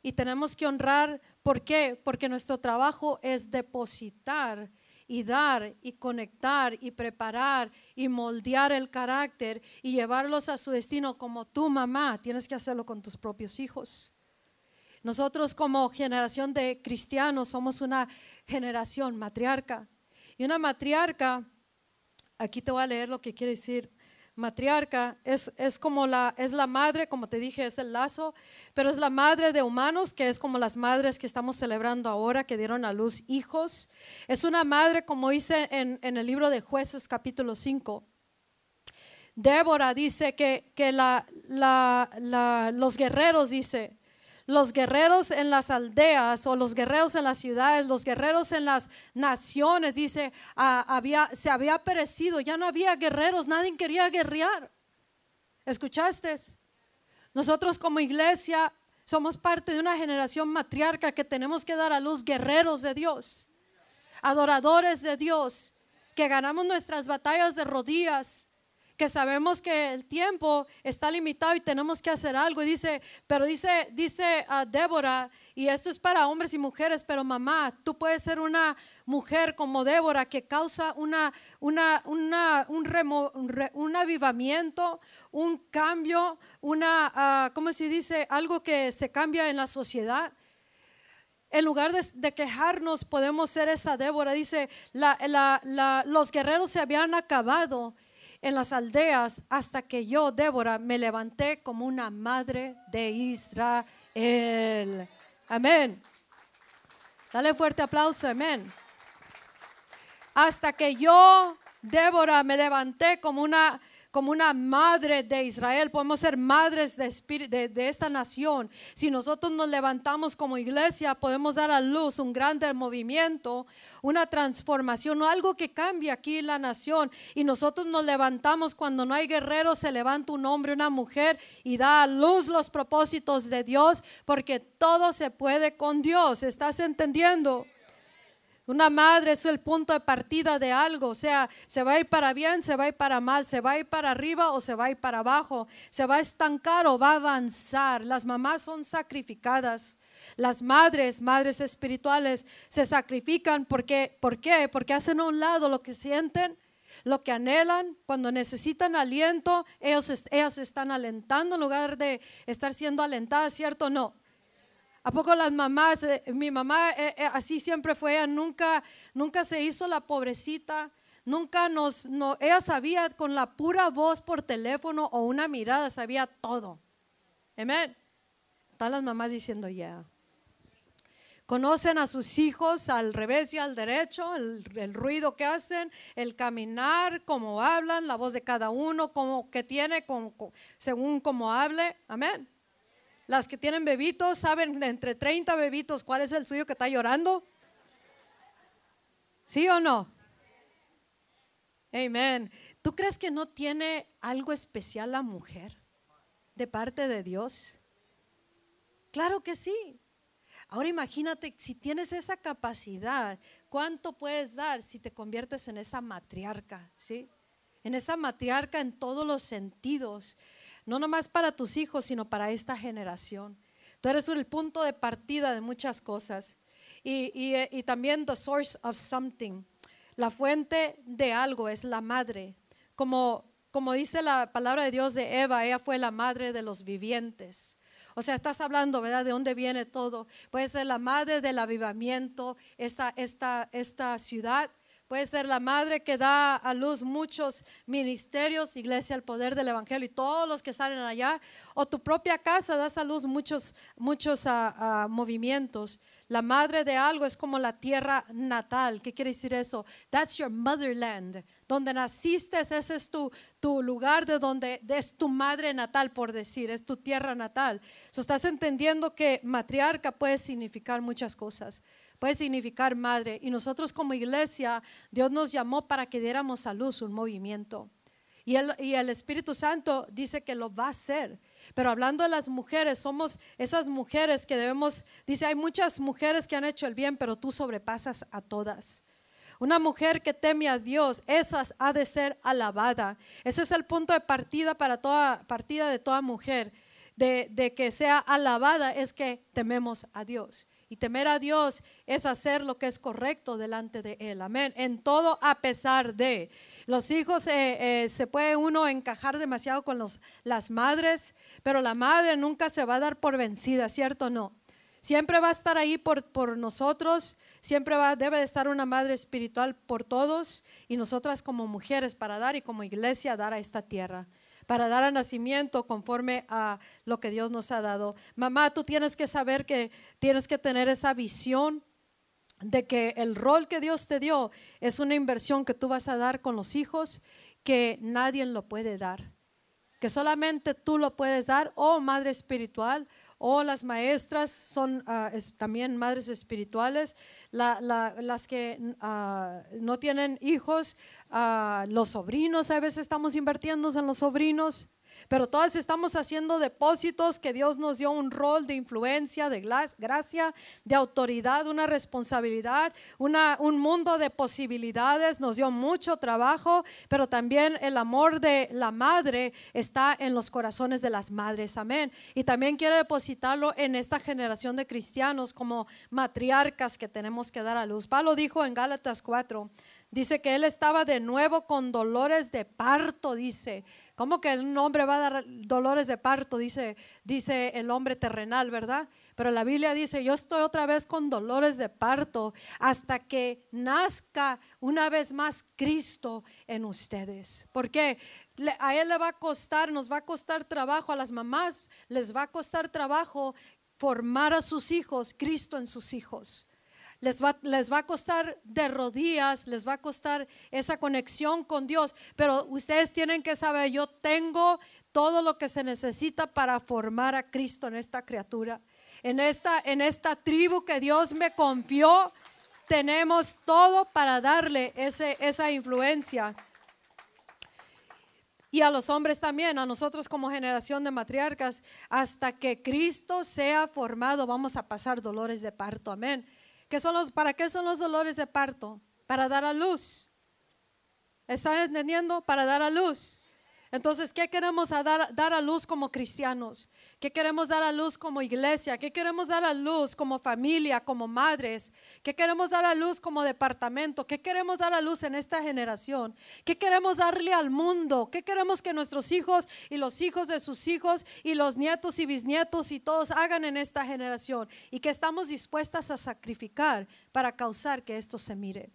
Y tenemos que honrar, ¿por qué? Porque nuestro trabajo es depositar y dar y conectar y preparar y moldear el carácter y llevarlos a su destino como tu mamá. Tienes que hacerlo con tus propios hijos. Nosotros como generación de cristianos somos una generación matriarca. Y una matriarca, aquí te voy a leer lo que quiere decir. Matriarca es, es como la, es la madre, como te dije, es el lazo, pero es la madre de humanos, que es como las madres que estamos celebrando ahora, que dieron a luz hijos. Es una madre, como dice en, en el libro de jueces capítulo 5, Débora dice que, que la, la, los guerreros, dice, los guerreros en las aldeas o los guerreros en las ciudades, los guerreros en las naciones, dice, ah, se había perecido, ya no había guerreros, nadie quería guerrear. ¿Escuchaste? Nosotros como iglesia somos parte de una generación matriarca que tenemos que dar a luz guerreros de Dios, adoradores de Dios, que ganamos nuestras batallas de rodillas, que sabemos que el tiempo está limitado y tenemos que hacer algo. Y dice, pero dice, dice a Débora, y esto es para hombres y mujeres, pero mamá, tú puedes ser una mujer como Débora que causa una, una, una un, un, avivamiento, un cambio, una, uh, ¿cómo se dice? Algo que se cambia en la sociedad en lugar de, quejarnos, podemos ser esa Débora. Dice, la, la, los guerreros se habían acabado en las aldeas hasta que yo, Débora, me levanté como una madre de Israel. Amén. Dale fuerte aplauso, amén. Hasta que yo, Débora, me levanté como una como una madre de Israel, podemos ser madres de, de, esta nación. Si nosotros nos levantamos como iglesia, podemos dar a luz un grande movimiento, una transformación, algo que cambie aquí la nación. Y nosotros nos levantamos cuando no hay guerreros, se levanta un hombre, una mujer y da a luz los propósitos de Dios, porque todo se puede con Dios. ¿Estás entendiendo? Una madre es el punto de partida de algo, o sea, se va a ir para bien, se va a ir para mal, se va a ir para arriba o se va a ir para abajo, se va a estancar o va a avanzar. Las mamás son sacrificadas. Las madres, madres espirituales, se sacrifican porque, ¿por qué? Porque hacen a un lado lo que sienten, lo que anhelan, cuando necesitan aliento, ellos, ellas están alentando en lugar de estar siendo alentadas, ¿cierto? No. ¿A poco las mamás, eh, mi mamá eh, eh, así siempre fue, ella nunca, nunca se hizo la pobrecita, nunca nos, no, ella sabía con la pura voz por teléfono o una mirada, sabía todo. Amén. Están las mamás diciendo ya. Conocen a sus hijos al revés y al derecho, el, ruido que hacen, el caminar, cómo hablan, la voz de cada uno, como que tiene, según cómo hable. Amén. Las que tienen bebitos saben de entre 30 bebitos cuál es el suyo que está llorando. ¿Sí o no? Amén. ¿Tú crees que no tiene algo especial la mujer de parte de Dios? Claro que sí. Ahora imagínate si tienes esa capacidad, ¿cuánto puedes dar si te conviertes en esa matriarca? ¿Sí? En esa matriarca en todos los sentidos no nomás para tus hijos, sino para esta generación. Tú eres el punto de partida de muchas cosas. Y, también the source of something. La fuente de algo es la madre. Como, como dice la palabra de Dios de Eva, ella fue la madre de los vivientes. O sea, estás hablando, ¿verdad? De dónde viene todo. Puede ser la madre del avivamiento, esta, esta, esta ciudad Puede ser la madre que da a luz muchos ministerios, iglesia, el poder del evangelio y todos los que salen allá. O tu propia casa das a luz muchos, muchos ah, ah, movimientos. La madre de algo es como la tierra natal. ¿Qué quiere decir eso? That's your motherland. Donde naciste, ese es tu, tu lugar de donde es tu madre natal, por decir, es tu tierra natal. So, estás entendiendo que matriarca puede significar muchas cosas puede significar madre. Y nosotros como iglesia, Dios nos llamó para que diéramos a luz un movimiento. Y el, y el Espíritu Santo dice que lo va a hacer. Pero hablando de las mujeres, somos esas mujeres que debemos, dice, hay muchas mujeres que han hecho el bien, pero tú sobrepasas a todas. Una mujer que teme a Dios, esas ha de ser alabada. Ese es el punto de partida para toda partida de toda mujer, de, de que sea alabada, es que tememos a Dios. Y temer a Dios es hacer lo que es correcto delante de Él. Amén. En todo a pesar de. Los hijos eh, eh, se puede uno encajar demasiado con los, las madres, pero la madre nunca se va a dar por vencida, ¿cierto no? Siempre va a estar ahí por, por nosotros, siempre va, debe de estar una madre espiritual por todos y nosotras como mujeres para dar y como iglesia dar a esta tierra para dar a nacimiento conforme a lo que Dios nos ha dado. Mamá, tú tienes que saber que tienes que tener esa visión de que el rol que Dios te dio es una inversión que tú vas a dar con los hijos que nadie lo puede dar, que solamente tú lo puedes dar, oh Madre Espiritual, o las maestras son ah, también madres espirituales, las que ah, no tienen hijos, ah, los sobrinos, a veces estamos invirtiendo en los sobrinos. Pero todas estamos haciendo depósitos que Dios nos dio un rol de influencia, de gracia, de autoridad, una responsabilidad, un mundo de posibilidades. Nos dio mucho trabajo, pero también el amor de la madre está en los corazones de las madres. Amén. Y también quiere depositarlo en esta generación de cristianos como matriarcas que tenemos que dar a luz. Pablo dijo en Gálatas 4. Dice que él estaba de nuevo con dolores de parto, dice. ¿Cómo que un hombre va a dar dolores de parto? Dice, dice el hombre terrenal, ¿verdad? Pero la Biblia dice, yo estoy otra vez con dolores de parto hasta que nazca una vez más Cristo en ustedes. Porque a él le va a costar, nos va a costar trabajo, a las mamás les va a costar trabajo formar a sus hijos, Cristo en sus hijos les va, les va a costar de rodillas, les va a costar esa conexión con Dios, pero ustedes tienen que saber, yo tengo todo lo que se necesita para formar a Cristo en esta criatura, en esta, en esta tribu que Dios me confió, tenemos todo para darle ese, esa influencia. Y a los hombres también, a nosotros como generación de matriarcas, hasta que Cristo sea formado, vamos a pasar dolores de parto. Amén ¿Para qué son los dolores de parto? Para dar a luz. ¿Están entendiendo? Para dar a luz. Entonces, ¿qué queremos dar, dar, a luz como cristianos? ¿Qué queremos dar a luz como iglesia? ¿Qué queremos dar a luz como familia, como madres? ¿Qué queremos dar a luz como departamento? ¿Qué queremos dar a luz en esta generación? ¿Qué queremos darle al mundo? ¿Qué queremos que nuestros hijos y los hijos de sus hijos y los nietos y bisnietos y todos hagan en esta generación? Y que estamos dispuestas a sacrificar para causar que esto se mire.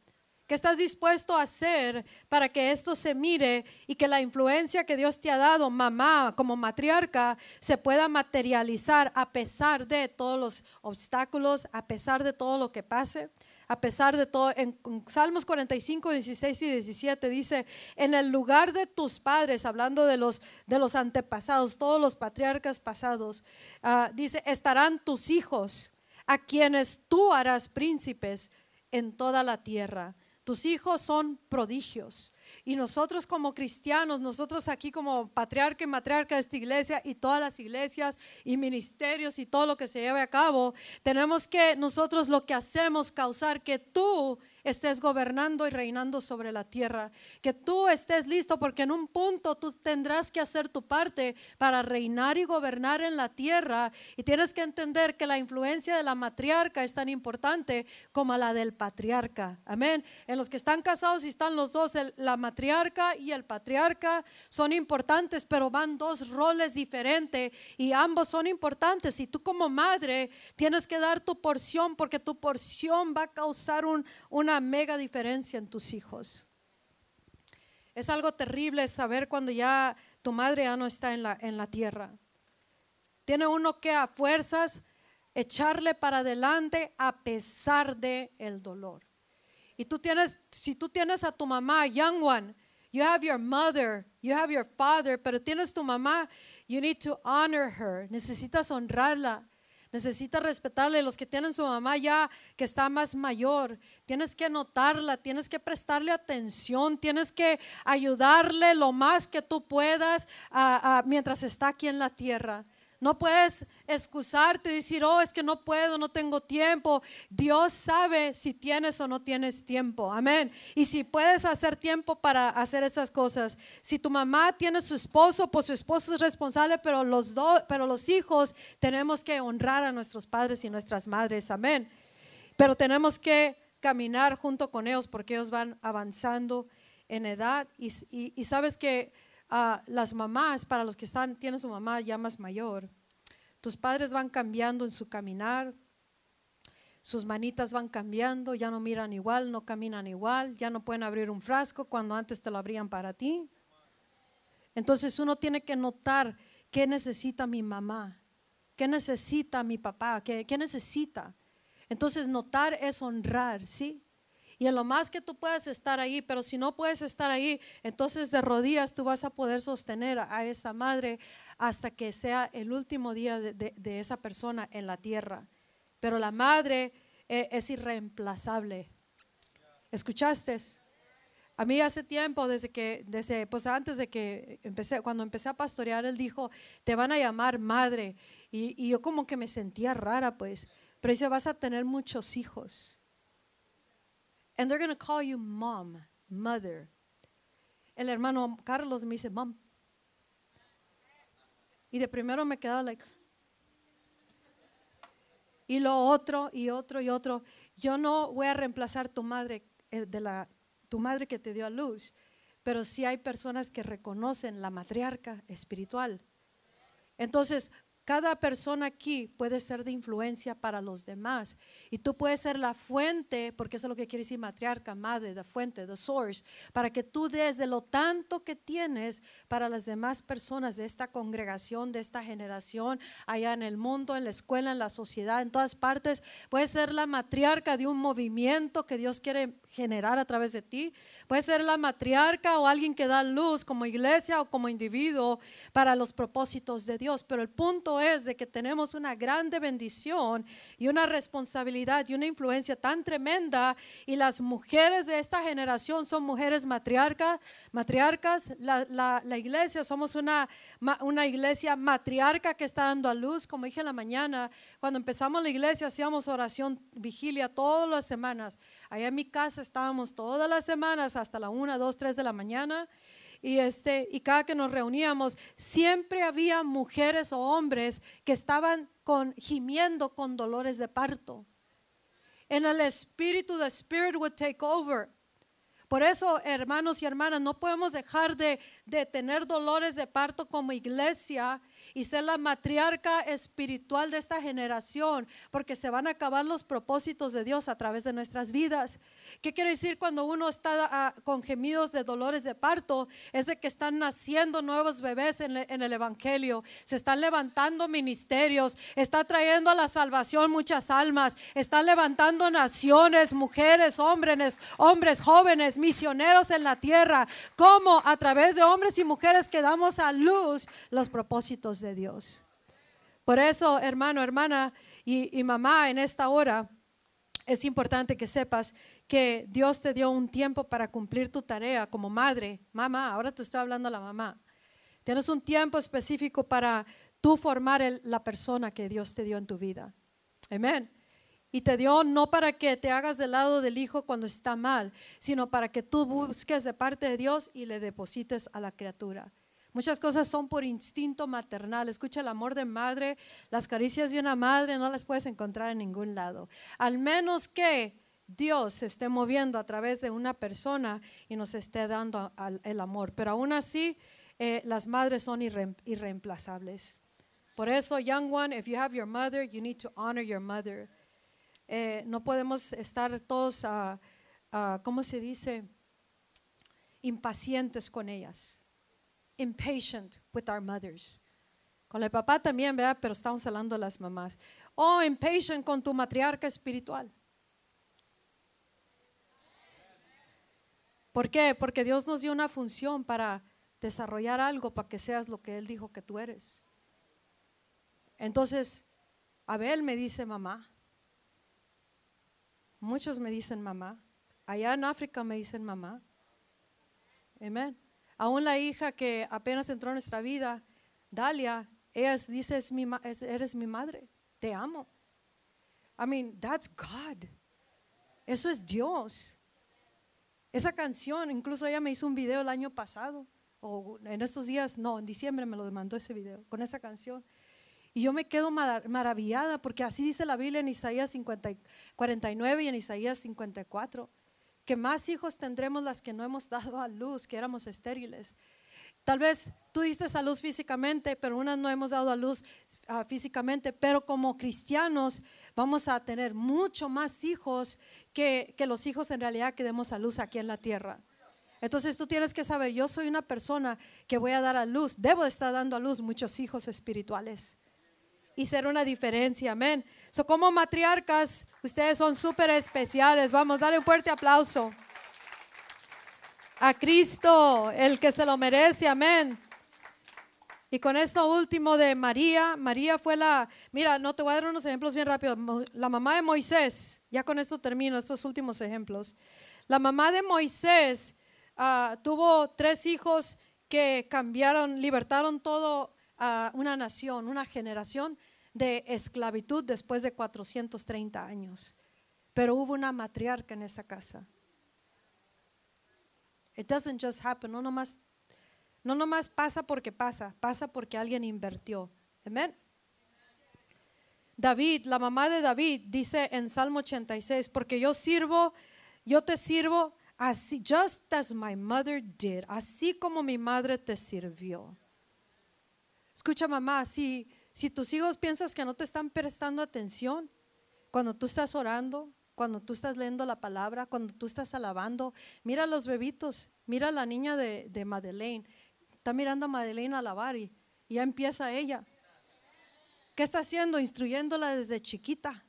¿Qué estás dispuesto a hacer para que esto se mire y que la influencia que Dios te ha dado, mamá, como matriarca, se pueda materializar a pesar de todos los obstáculos, a pesar de todo lo que pase? A pesar de todo, en Salmos 45, 16 y 17 dice, en el lugar de tus padres, hablando de los, de los antepasados, todos los patriarcas pasados, ah, dice, estarán tus hijos, a quienes tú harás príncipes en toda la tierra. Tus hijos son prodigios. Y nosotros como cristianos, nosotros aquí como patriarca y matriarca de esta iglesia y todas las iglesias y ministerios y todo lo que se lleve a cabo, tenemos que nosotros lo que hacemos causar que tú estés gobernando y reinando sobre la tierra, que tú estés listo porque en un punto tú tendrás que hacer tu parte para reinar y gobernar en la tierra y tienes que entender que la influencia de la matriarca es tan importante como la del patriarca. Amén. En los que están casados y están los dos, la matriarca y el patriarca son importantes, pero van dos roles diferentes y ambos son importantes. Y tú como madre tienes que dar tu porción porque tu porción va a causar un, una mega diferencia en tus hijos. Es algo terrible saber cuando ya tu madre ya no está en la, en la tierra. Tiene uno que a fuerzas echarle para adelante a pesar de el dolor. Y tú tienes, si tú tienes a tu mamá, young one, you have your mother, you have your father, pero tienes tu mamá, you need to honor her. Necesitas honrarla. Necesita respetarle. Los que tienen su mamá ya que está más mayor, tienes que notarla, tienes que prestarle atención, tienes que ayudarle lo más que tú puedas mientras está aquí en la tierra. No puedes excusarte y decir, oh, es que no puedo, no tengo tiempo. Dios sabe si tienes o no tienes tiempo. Amén. Y si puedes hacer tiempo para hacer esas cosas. Si tu mamá tiene su esposo, pues su esposo es responsable, pero los, pero los hijos tenemos que honrar a nuestros padres y nuestras madres. Amén. Pero tenemos que caminar junto con ellos porque ellos van avanzando en edad. Y, sabes que las mamás, para los que están, tienen su mamá ya más mayor, tus padres van cambiando en su caminar, sus manitas van cambiando, ya no miran igual, no caminan igual, ya no pueden abrir un frasco cuando antes te lo abrían para ti. Entonces uno tiene que notar qué necesita mi mamá, qué necesita mi papá, qué, qué necesita. Entonces notar es honrar, ¿sí? Y en lo más que tú puedes estar ahí, pero si no puedes estar ahí, entonces de rodillas tú vas a poder sostener a esa madre hasta que sea el último día de, esa persona en la tierra. Pero la madre eh, es irreemplazable. ¿Escuchaste? A mí hace tiempo, desde que, desde, pues antes de que empecé, cuando empecé a pastorear, él dijo, te van a llamar madre. Y, y yo como que me sentía rara, pues. Pero dice, vas a tener muchos hijos. And they're going to call you mom, mother. El hermano Carlos me dice, mom. Y de primero me quedaba like. Y lo otro, y otro, y otro. Yo no voy a reemplazar tu madre eh, de la tu madre que te dio a luz, pero sí hay personas que reconocen la matriarca espiritual. Entonces, cada persona aquí puede ser de influencia para los demás. Y tú puedes ser la fuente, porque eso es lo que quiere decir matriarca, madre, la fuente, the source, para que tú des de lo tanto que tienes para las demás personas de esta congregación, de esta generación, allá en el mundo, en la escuela, en la sociedad, en todas partes. Puedes ser la matriarca de un movimiento que Dios quiere generar a través de ti. Puede ser la matriarca o alguien que da luz como iglesia o como individuo para los propósitos de Dios. Pero el punto es de que tenemos una grande bendición y una responsabilidad y una influencia tan tremenda y las mujeres de esta generación son mujeres matriarcas. matriarcas. La, iglesia somos una, una iglesia matriarca que está dando a luz. Como dije en la mañana, cuando empezamos la iglesia hacíamos oración, vigilia todas las semanas. Allá en mi casa estábamos todas las semanas hasta la 1, 2, 3 de la mañana. Y, este, y cada que nos reuníamos, siempre había mujeres o hombres que estaban con, gimiendo con dolores de parto. En el espíritu, the spirit would take over. Por eso, hermanos y hermanas, no podemos dejar de, tener dolores de parto como iglesia y ser la matriarca espiritual de esta generación, porque se van a acabar los propósitos de Dios a través de nuestras vidas. ¿Qué quiere decir cuando uno está ah, con gemidos de dolores de parto? Es de que están naciendo nuevos bebés en, el Evangelio, se están levantando ministerios, está trayendo a la salvación muchas almas, está levantando naciones, mujeres, hombres, hombres jóvenes, misioneros en la tierra, como a través de hombres y mujeres que damos a luz los propósitos de Dios. Por eso, hermano, hermana y, mamá, en esta hora es importante que sepas que Dios te dio un tiempo para cumplir tu tarea como madre. Mamá, ahora te estoy hablando a la mamá. Tienes un tiempo específico para tú formar la persona que Dios te dio en tu vida. Amén. Y te dio no para que te hagas del lado del hijo cuando está mal, sino para que tú busques de parte de Dios y le deposites a la criatura. Muchas cosas son por instinto maternal. Escucha el amor de madre, las caricias de una madre no las puedes encontrar en ningún lado. Al menos que Dios se esté moviendo a través de una persona y nos esté dando el amor. Pero aún así, eh, las madres son irreemplazables. Por eso, young one, if you have your mother, you need to honor your mother. Eh, no podemos estar todos, ¿cómo se dice? Impacientes con ellas impatient with our mothers. Con el papá también, ¿verdad? Pero estamos hablando de las mamás. Oh, impatient con tu matriarca espiritual. ¿Por qué? Porque Dios nos dio una función para desarrollar algo para que seas lo que Él dijo que tú eres. Entonces, Abel me dice mamá. Muchos me dicen mamá. Allá en África me dicen mamá. Amén. Aún la hija que apenas entró en nuestra vida, Dalia, ella dice, es mi, eres mi madre, te amo. I mean, that's God. Eso es Dios. Esa canción, incluso ella me hizo un video el año pasado, o en estos días, no, en diciembre me lo demandó ese video, con esa canción. Y yo me quedo maravillada porque así dice la Biblia en Isaías 50, 49 y en Isaías 54 que más hijos tendremos las que no hemos dado a luz, que éramos estériles. Tal vez tú diste a luz físicamente, pero unas no hemos dado a luz ah, físicamente, pero como cristianos vamos a tener mucho más hijos que, que los hijos en realidad que demos a luz aquí en la tierra. Entonces tú tienes que saber, yo soy una persona que voy a dar a luz, debo estar dando a luz muchos hijos espirituales. Y ser una diferencia. Amén. So, como matriarcas, ustedes son súper especiales. Vamos, dale un fuerte aplauso a Cristo, el que se lo merece. Amén. Y con esto último de María, María fue la, mira, no te voy a dar unos ejemplos bien rápidos. La mamá de Moisés, ya con esto termino estos últimos ejemplos. La mamá de Moisés ah, tuvo tres hijos que cambiaron, libertaron todo a una nación, una generación de esclavitud después de 430 años. Pero hubo una matriarca en esa casa. It doesn't just happen, no nomás, no nomás pasa porque pasa, pasa porque alguien invirtió. Amén. David, la mamá de David, dice en Salmo 86, porque yo sirvo, yo te sirvo así, just as my mother did, así como mi madre te sirvió. Escucha mamá, si, si tus hijos piensas que no te están prestando atención, cuando tú estás orando, cuando tú estás leyendo la palabra, cuando tú estás alabando, mira a los bebitos, mira a la niña de, de Madeleine, está mirando a Madeleine alabar y ya empieza ella. ¿Qué está haciendo? Instruyéndola desde chiquita.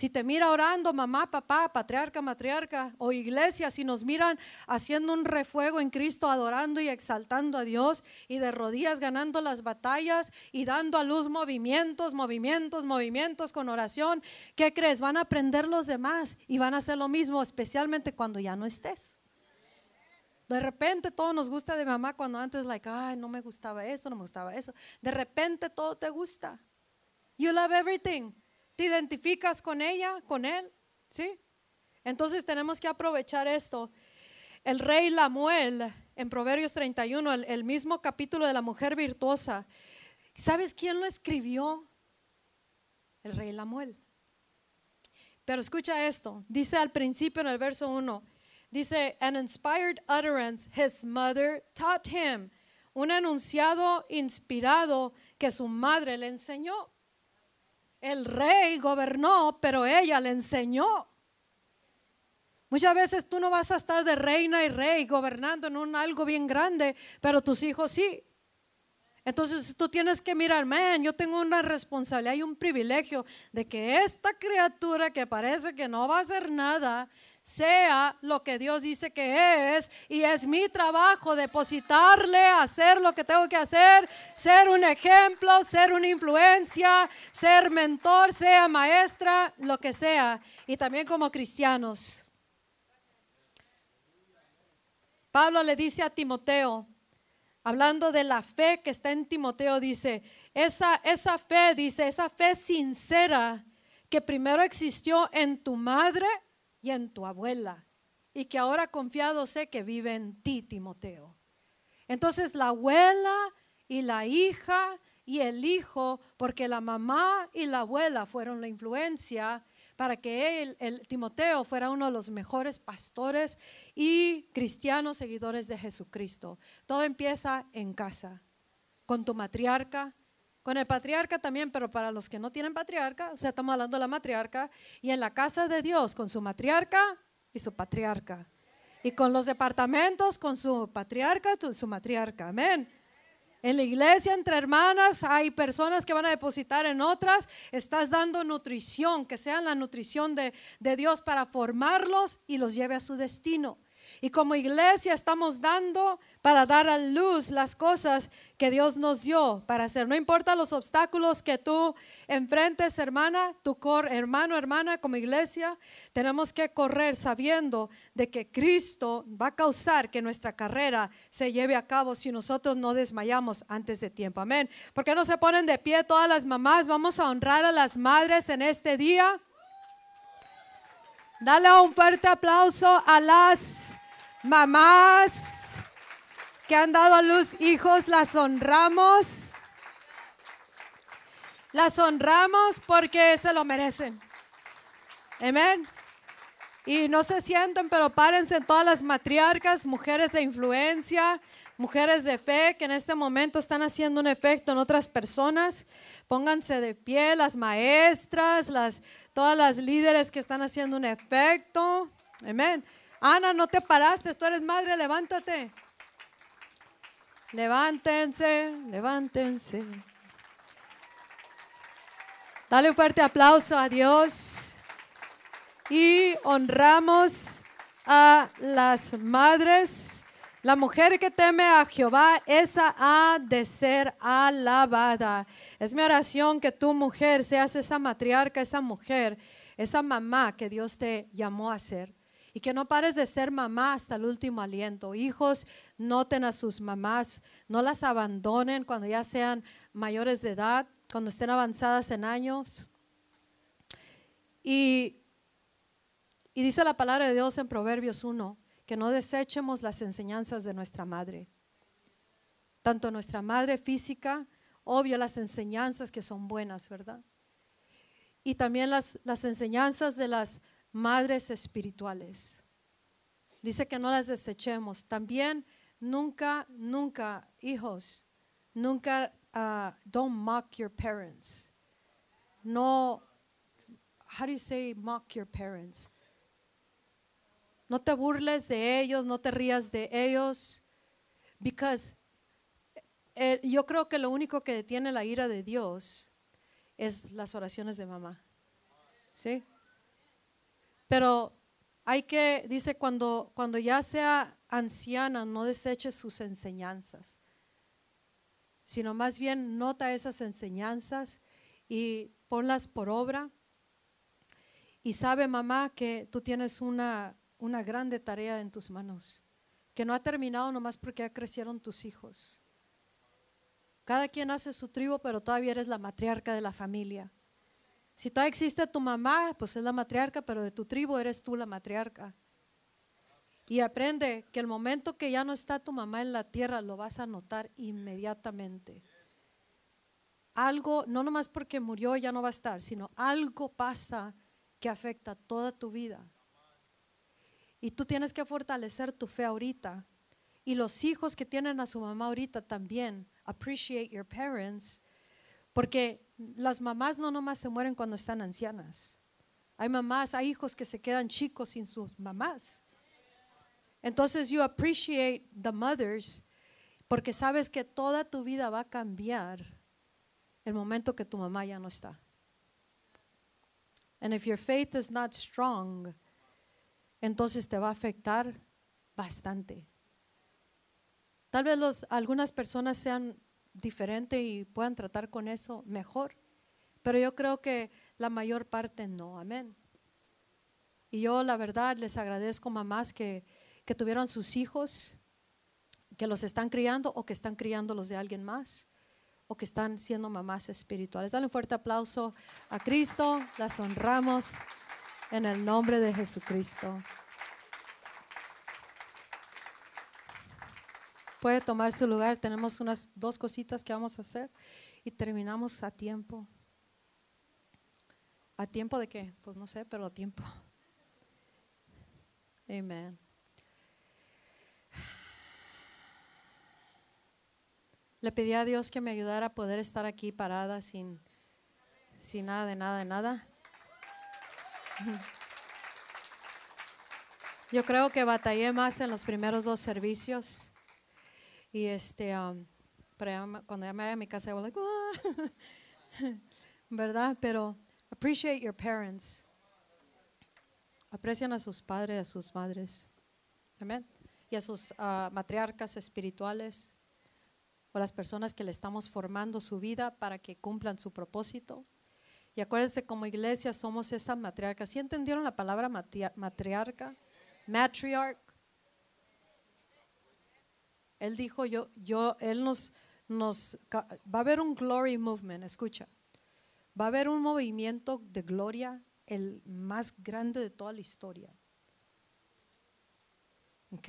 Si te mira orando, mamá, papá, patriarca, matriarca o iglesia, si nos miran haciendo un refuego en Cristo, adorando y exaltando a Dios y de rodillas ganando las batallas y dando a luz movimientos, movimientos, movimientos con oración, ¿qué crees? Van a aprender los demás y van a hacer lo mismo, especialmente cuando ya no estés. De repente todo nos gusta de mamá cuando antes, like, ay, no me gustaba eso, no me gustaba eso. De repente todo te gusta. You love everything. ¿Te identificas con ella, con él? ¿Sí? Entonces tenemos que aprovechar esto. El rey Lamuel, en Proverbios 31, el, el mismo capítulo de la mujer virtuosa, ¿sabes quién lo escribió? El rey Lamuel. Pero escucha esto, dice al principio en el verso 1, dice, an inspired utterance his mother taught him, un enunciado inspirado que su madre le enseñó. El rey gobernó, pero ella le enseñó. Muchas veces tú no vas a estar de reina y rey gobernando en un algo bien grande, pero tus hijos sí. Entonces tú tienes que mirar, man, yo tengo una responsabilidad y un privilegio de que esta criatura que parece que no va a hacer nada, sea lo que Dios dice que es y es mi trabajo depositarle, hacer lo que tengo que hacer, ser un ejemplo, ser una influencia, ser mentor, sea maestra, lo que sea, y también como cristianos. Pablo le dice a Timoteo, hablando de la fe que está en Timoteo, dice, esa, esa fe, dice, esa fe sincera que primero existió en tu madre, y en tu abuela, y que ahora confiado sé que vive en ti, Timoteo. Entonces la abuela y la hija y el hijo, porque la mamá y la abuela fueron la influencia para que él, el Timoteo fuera uno de los mejores pastores y cristianos seguidores de Jesucristo. Todo empieza en casa, con tu matriarca, con el patriarca también, pero para los que no tienen patriarca, o sea, estamos hablando de la matriarca, y en la casa de Dios con su matriarca y su patriarca. Y con los departamentos con su patriarca, su matriarca. Amén. En la iglesia, entre hermanas, hay personas que van a depositar en otras. Estás dando nutrición, que sea la nutrición de, de Dios para formarlos y los lleve a su destino. Y como iglesia estamos dando para dar a luz las cosas que Dios nos dio para hacer. No importa los obstáculos que tú enfrentes, hermana, tu cor, hermano, hermana, como iglesia, tenemos que correr sabiendo de que Cristo va a causar que nuestra carrera se lleve a cabo si nosotros no desmayamos antes de tiempo. Amén. ¿Por qué no se ponen de pie todas las mamás? Vamos a honrar a las madres en este día. Dale un fuerte aplauso a las Mamás que han dado a luz hijos, las honramos. Las honramos porque se lo merecen. Amén. Y no se sienten, pero párense todas las matriarcas, mujeres de influencia, mujeres de fe que en este momento están haciendo un efecto en otras personas. Pónganse de pie, las maestras, las, todas las líderes que están haciendo un efecto. Amén. Ana, no te paraste, tú eres madre, levántate. Levántense, levántense. Dale un fuerte aplauso a Dios. Y honramos a las madres. La mujer que teme a Jehová, esa ha de ser alabada. Es mi oración que tu mujer seas esa matriarca, esa mujer, esa mamá que Dios te llamó a ser. Y que no pares de ser mamá hasta el último aliento. Hijos, noten a sus mamás, no las abandonen cuando ya sean mayores de edad, cuando estén avanzadas en años. Y, y dice la palabra de Dios en Proverbios 1, que no desechemos las enseñanzas de nuestra madre. Tanto nuestra madre física, obvio las enseñanzas que son buenas, ¿verdad? Y también las, las enseñanzas de las madres espirituales. Dice que no las desechemos. También nunca, nunca, hijos, nunca, uh, don't mock your parents. No, how do you say mock your parents? No te burles de ellos, no te rías de ellos, because eh, yo creo que lo único que detiene la ira de Dios es las oraciones de mamá. ¿Sí? Pero hay que, dice, cuando, cuando ya sea anciana, no deseche sus enseñanzas, sino más bien nota esas enseñanzas y ponlas por obra. Y sabe, mamá, que tú tienes una, una grande tarea en tus manos, que no ha terminado nomás porque ya crecieron tus hijos. Cada quien hace su tribu, pero todavía eres la matriarca de la familia. Si todavía existe tu mamá, pues es la matriarca, pero de tu tribu eres tú la matriarca. Y aprende que el momento que ya no está tu mamá en la tierra, lo vas a notar inmediatamente. Algo, no nomás porque murió ya no va a estar, sino algo pasa que afecta toda tu vida. Y tú tienes que fortalecer tu fe ahorita. Y los hijos que tienen a su mamá ahorita también, appreciate your parents, porque las mamás no nomás se mueren cuando están ancianas. Hay mamás, hay hijos que se quedan chicos sin sus mamás. Entonces, you appreciate the mothers porque sabes que toda tu vida va a cambiar el momento que tu mamá ya no está. And if your faith is not strong, entonces te va a afectar bastante. Tal vez los, algunas personas sean diferente y puedan tratar con eso mejor. Pero yo creo que la mayor parte no, amén. Y yo la verdad les agradezco mamás que, que tuvieron sus hijos, que los están criando o que están criando los de alguien más o que están siendo mamás espirituales. Dale un fuerte aplauso a Cristo, las honramos en el nombre de Jesucristo. Puede tomar su lugar. Tenemos unas dos cositas que vamos a hacer y terminamos a tiempo. ¿A tiempo de qué? Pues no sé, pero a tiempo. Amén. Le pedí a Dios que me ayudara a poder estar aquí parada sin, sin nada de nada de nada. Yo creo que batallé más en los primeros dos servicios. Y este, um, cuando ya me voy a mi casa, voy like, ah". *laughs* ¿verdad? Pero appreciate your parents. Aprecian a sus padres, a sus madres. Amén. Y a sus uh, matriarcas espirituales o las personas que le estamos formando su vida para que cumplan su propósito. Y acuérdense, como iglesia somos esa matriarca. ¿Sí entendieron la palabra matriarca? Matriarch. Él dijo, yo, yo, Él nos, nos, va a haber un glory movement, escucha, va a haber un movimiento de gloria, el más grande de toda la historia. ¿Ok?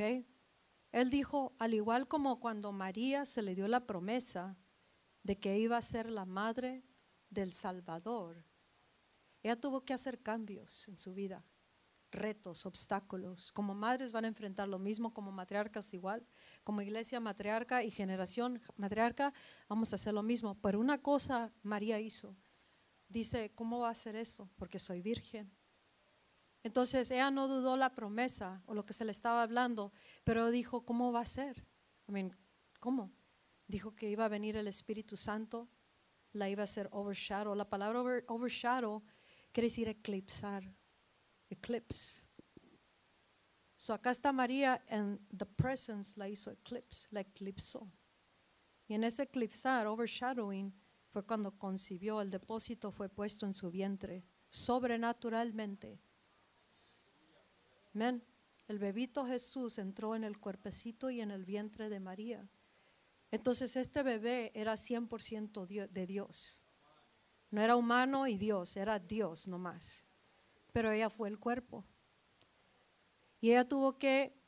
Él dijo, al igual como cuando María se le dio la promesa de que iba a ser la madre del Salvador, ella tuvo que hacer cambios en su vida retos, obstáculos. Como madres van a enfrentar lo mismo, como matriarcas igual, como iglesia matriarca y generación matriarca, vamos a hacer lo mismo. Pero una cosa María hizo, dice, ¿cómo va a hacer eso? Porque soy virgen. Entonces ella no dudó la promesa o lo que se le estaba hablando, pero dijo, ¿cómo va a ser? I ¿Cómo? Dijo que iba a venir el Espíritu Santo la iba a hacer overshadow. La palabra over- overshadow quiere decir eclipsar, eclipse. So acá está María en the presence la hizo eclipse, la eclipsó. Y en ese eclipsar, overshadowing, fue cuando concibió, el depósito fue puesto en su vientre, sobrenaturalmente. Amén. El bebito Jesús entró en el cuerpecito y en el vientre de María. Entonces este bebé era 100% dio- de Dios. No era humano y Dios, era Dios nomás. Pero ella fue el cuerpo. Y ella tuvo que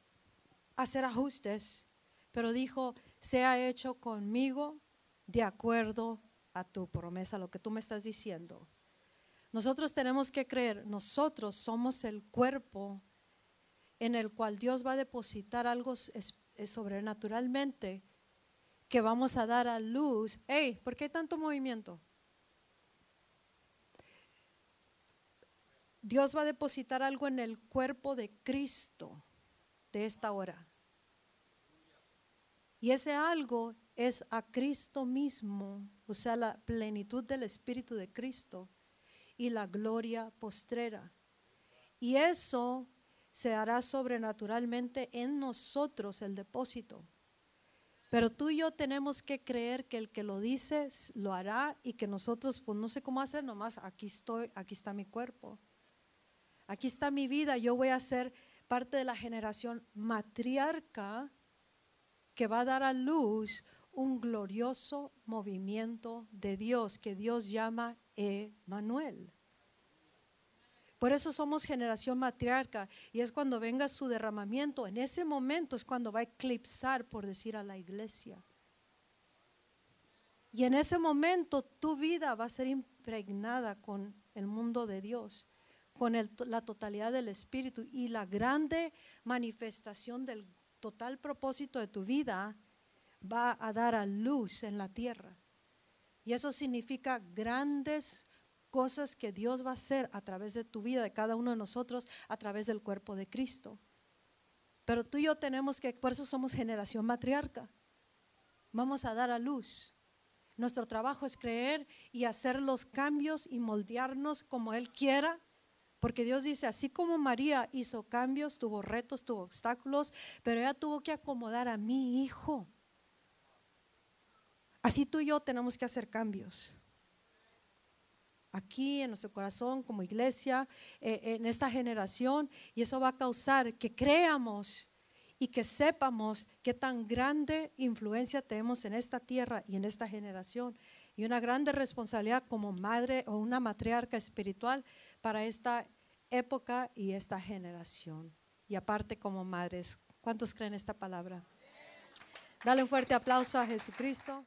hacer ajustes, pero dijo, sea hecho conmigo de acuerdo a tu promesa, lo que tú me estás diciendo. Nosotros tenemos que creer, nosotros somos el cuerpo en el cual Dios va a depositar algo sobrenaturalmente que vamos a dar a luz. Hey, ¿por qué tanto movimiento? Dios va a depositar algo en el cuerpo de Cristo de esta hora. Y ese algo es a Cristo mismo, o sea, la plenitud del Espíritu de Cristo y la gloria postrera. Y eso se hará sobrenaturalmente en nosotros el depósito. Pero tú y yo tenemos que creer que el que lo dice lo hará y que nosotros, pues no sé cómo hacer, nomás aquí estoy, aquí está mi cuerpo. Aquí está mi vida, yo voy a ser parte de la generación matriarca que va a dar a luz un glorioso movimiento de Dios que Dios llama Emanuel. Por eso somos generación matriarca y es cuando venga su derramamiento, en ese momento es cuando va a eclipsar, por decir, a la iglesia. Y en ese momento tu vida va a ser impregnada con el mundo de Dios, con la totalidad del Espíritu y la grande manifestación del total propósito de tu vida va a dar a luz en la tierra. Y eso significa grandes cosas que Dios va a hacer a través de tu vida, de cada uno de nosotros, a través del cuerpo de Cristo. Pero tú y yo tenemos que, por eso somos generación matriarca. Vamos a dar a luz. Nuestro trabajo es creer y hacer los cambios y moldearnos como Él quiera. Porque Dios dice, así como María hizo cambios, tuvo retos, tuvo obstáculos, pero ella tuvo que acomodar a mi hijo. Así tú y yo tenemos que hacer cambios. Aquí en nuestro corazón, como iglesia, eh, en esta generación, y eso va a causar que creamos y que sepamos qué tan grande influencia tenemos en esta tierra y en esta generación. Y una grande responsabilidad como madre o una matriarca espiritual para esta época y esta generación. Y aparte como madres, ¿cuántos creen esta palabra? Dale un fuerte aplauso a Jesucristo.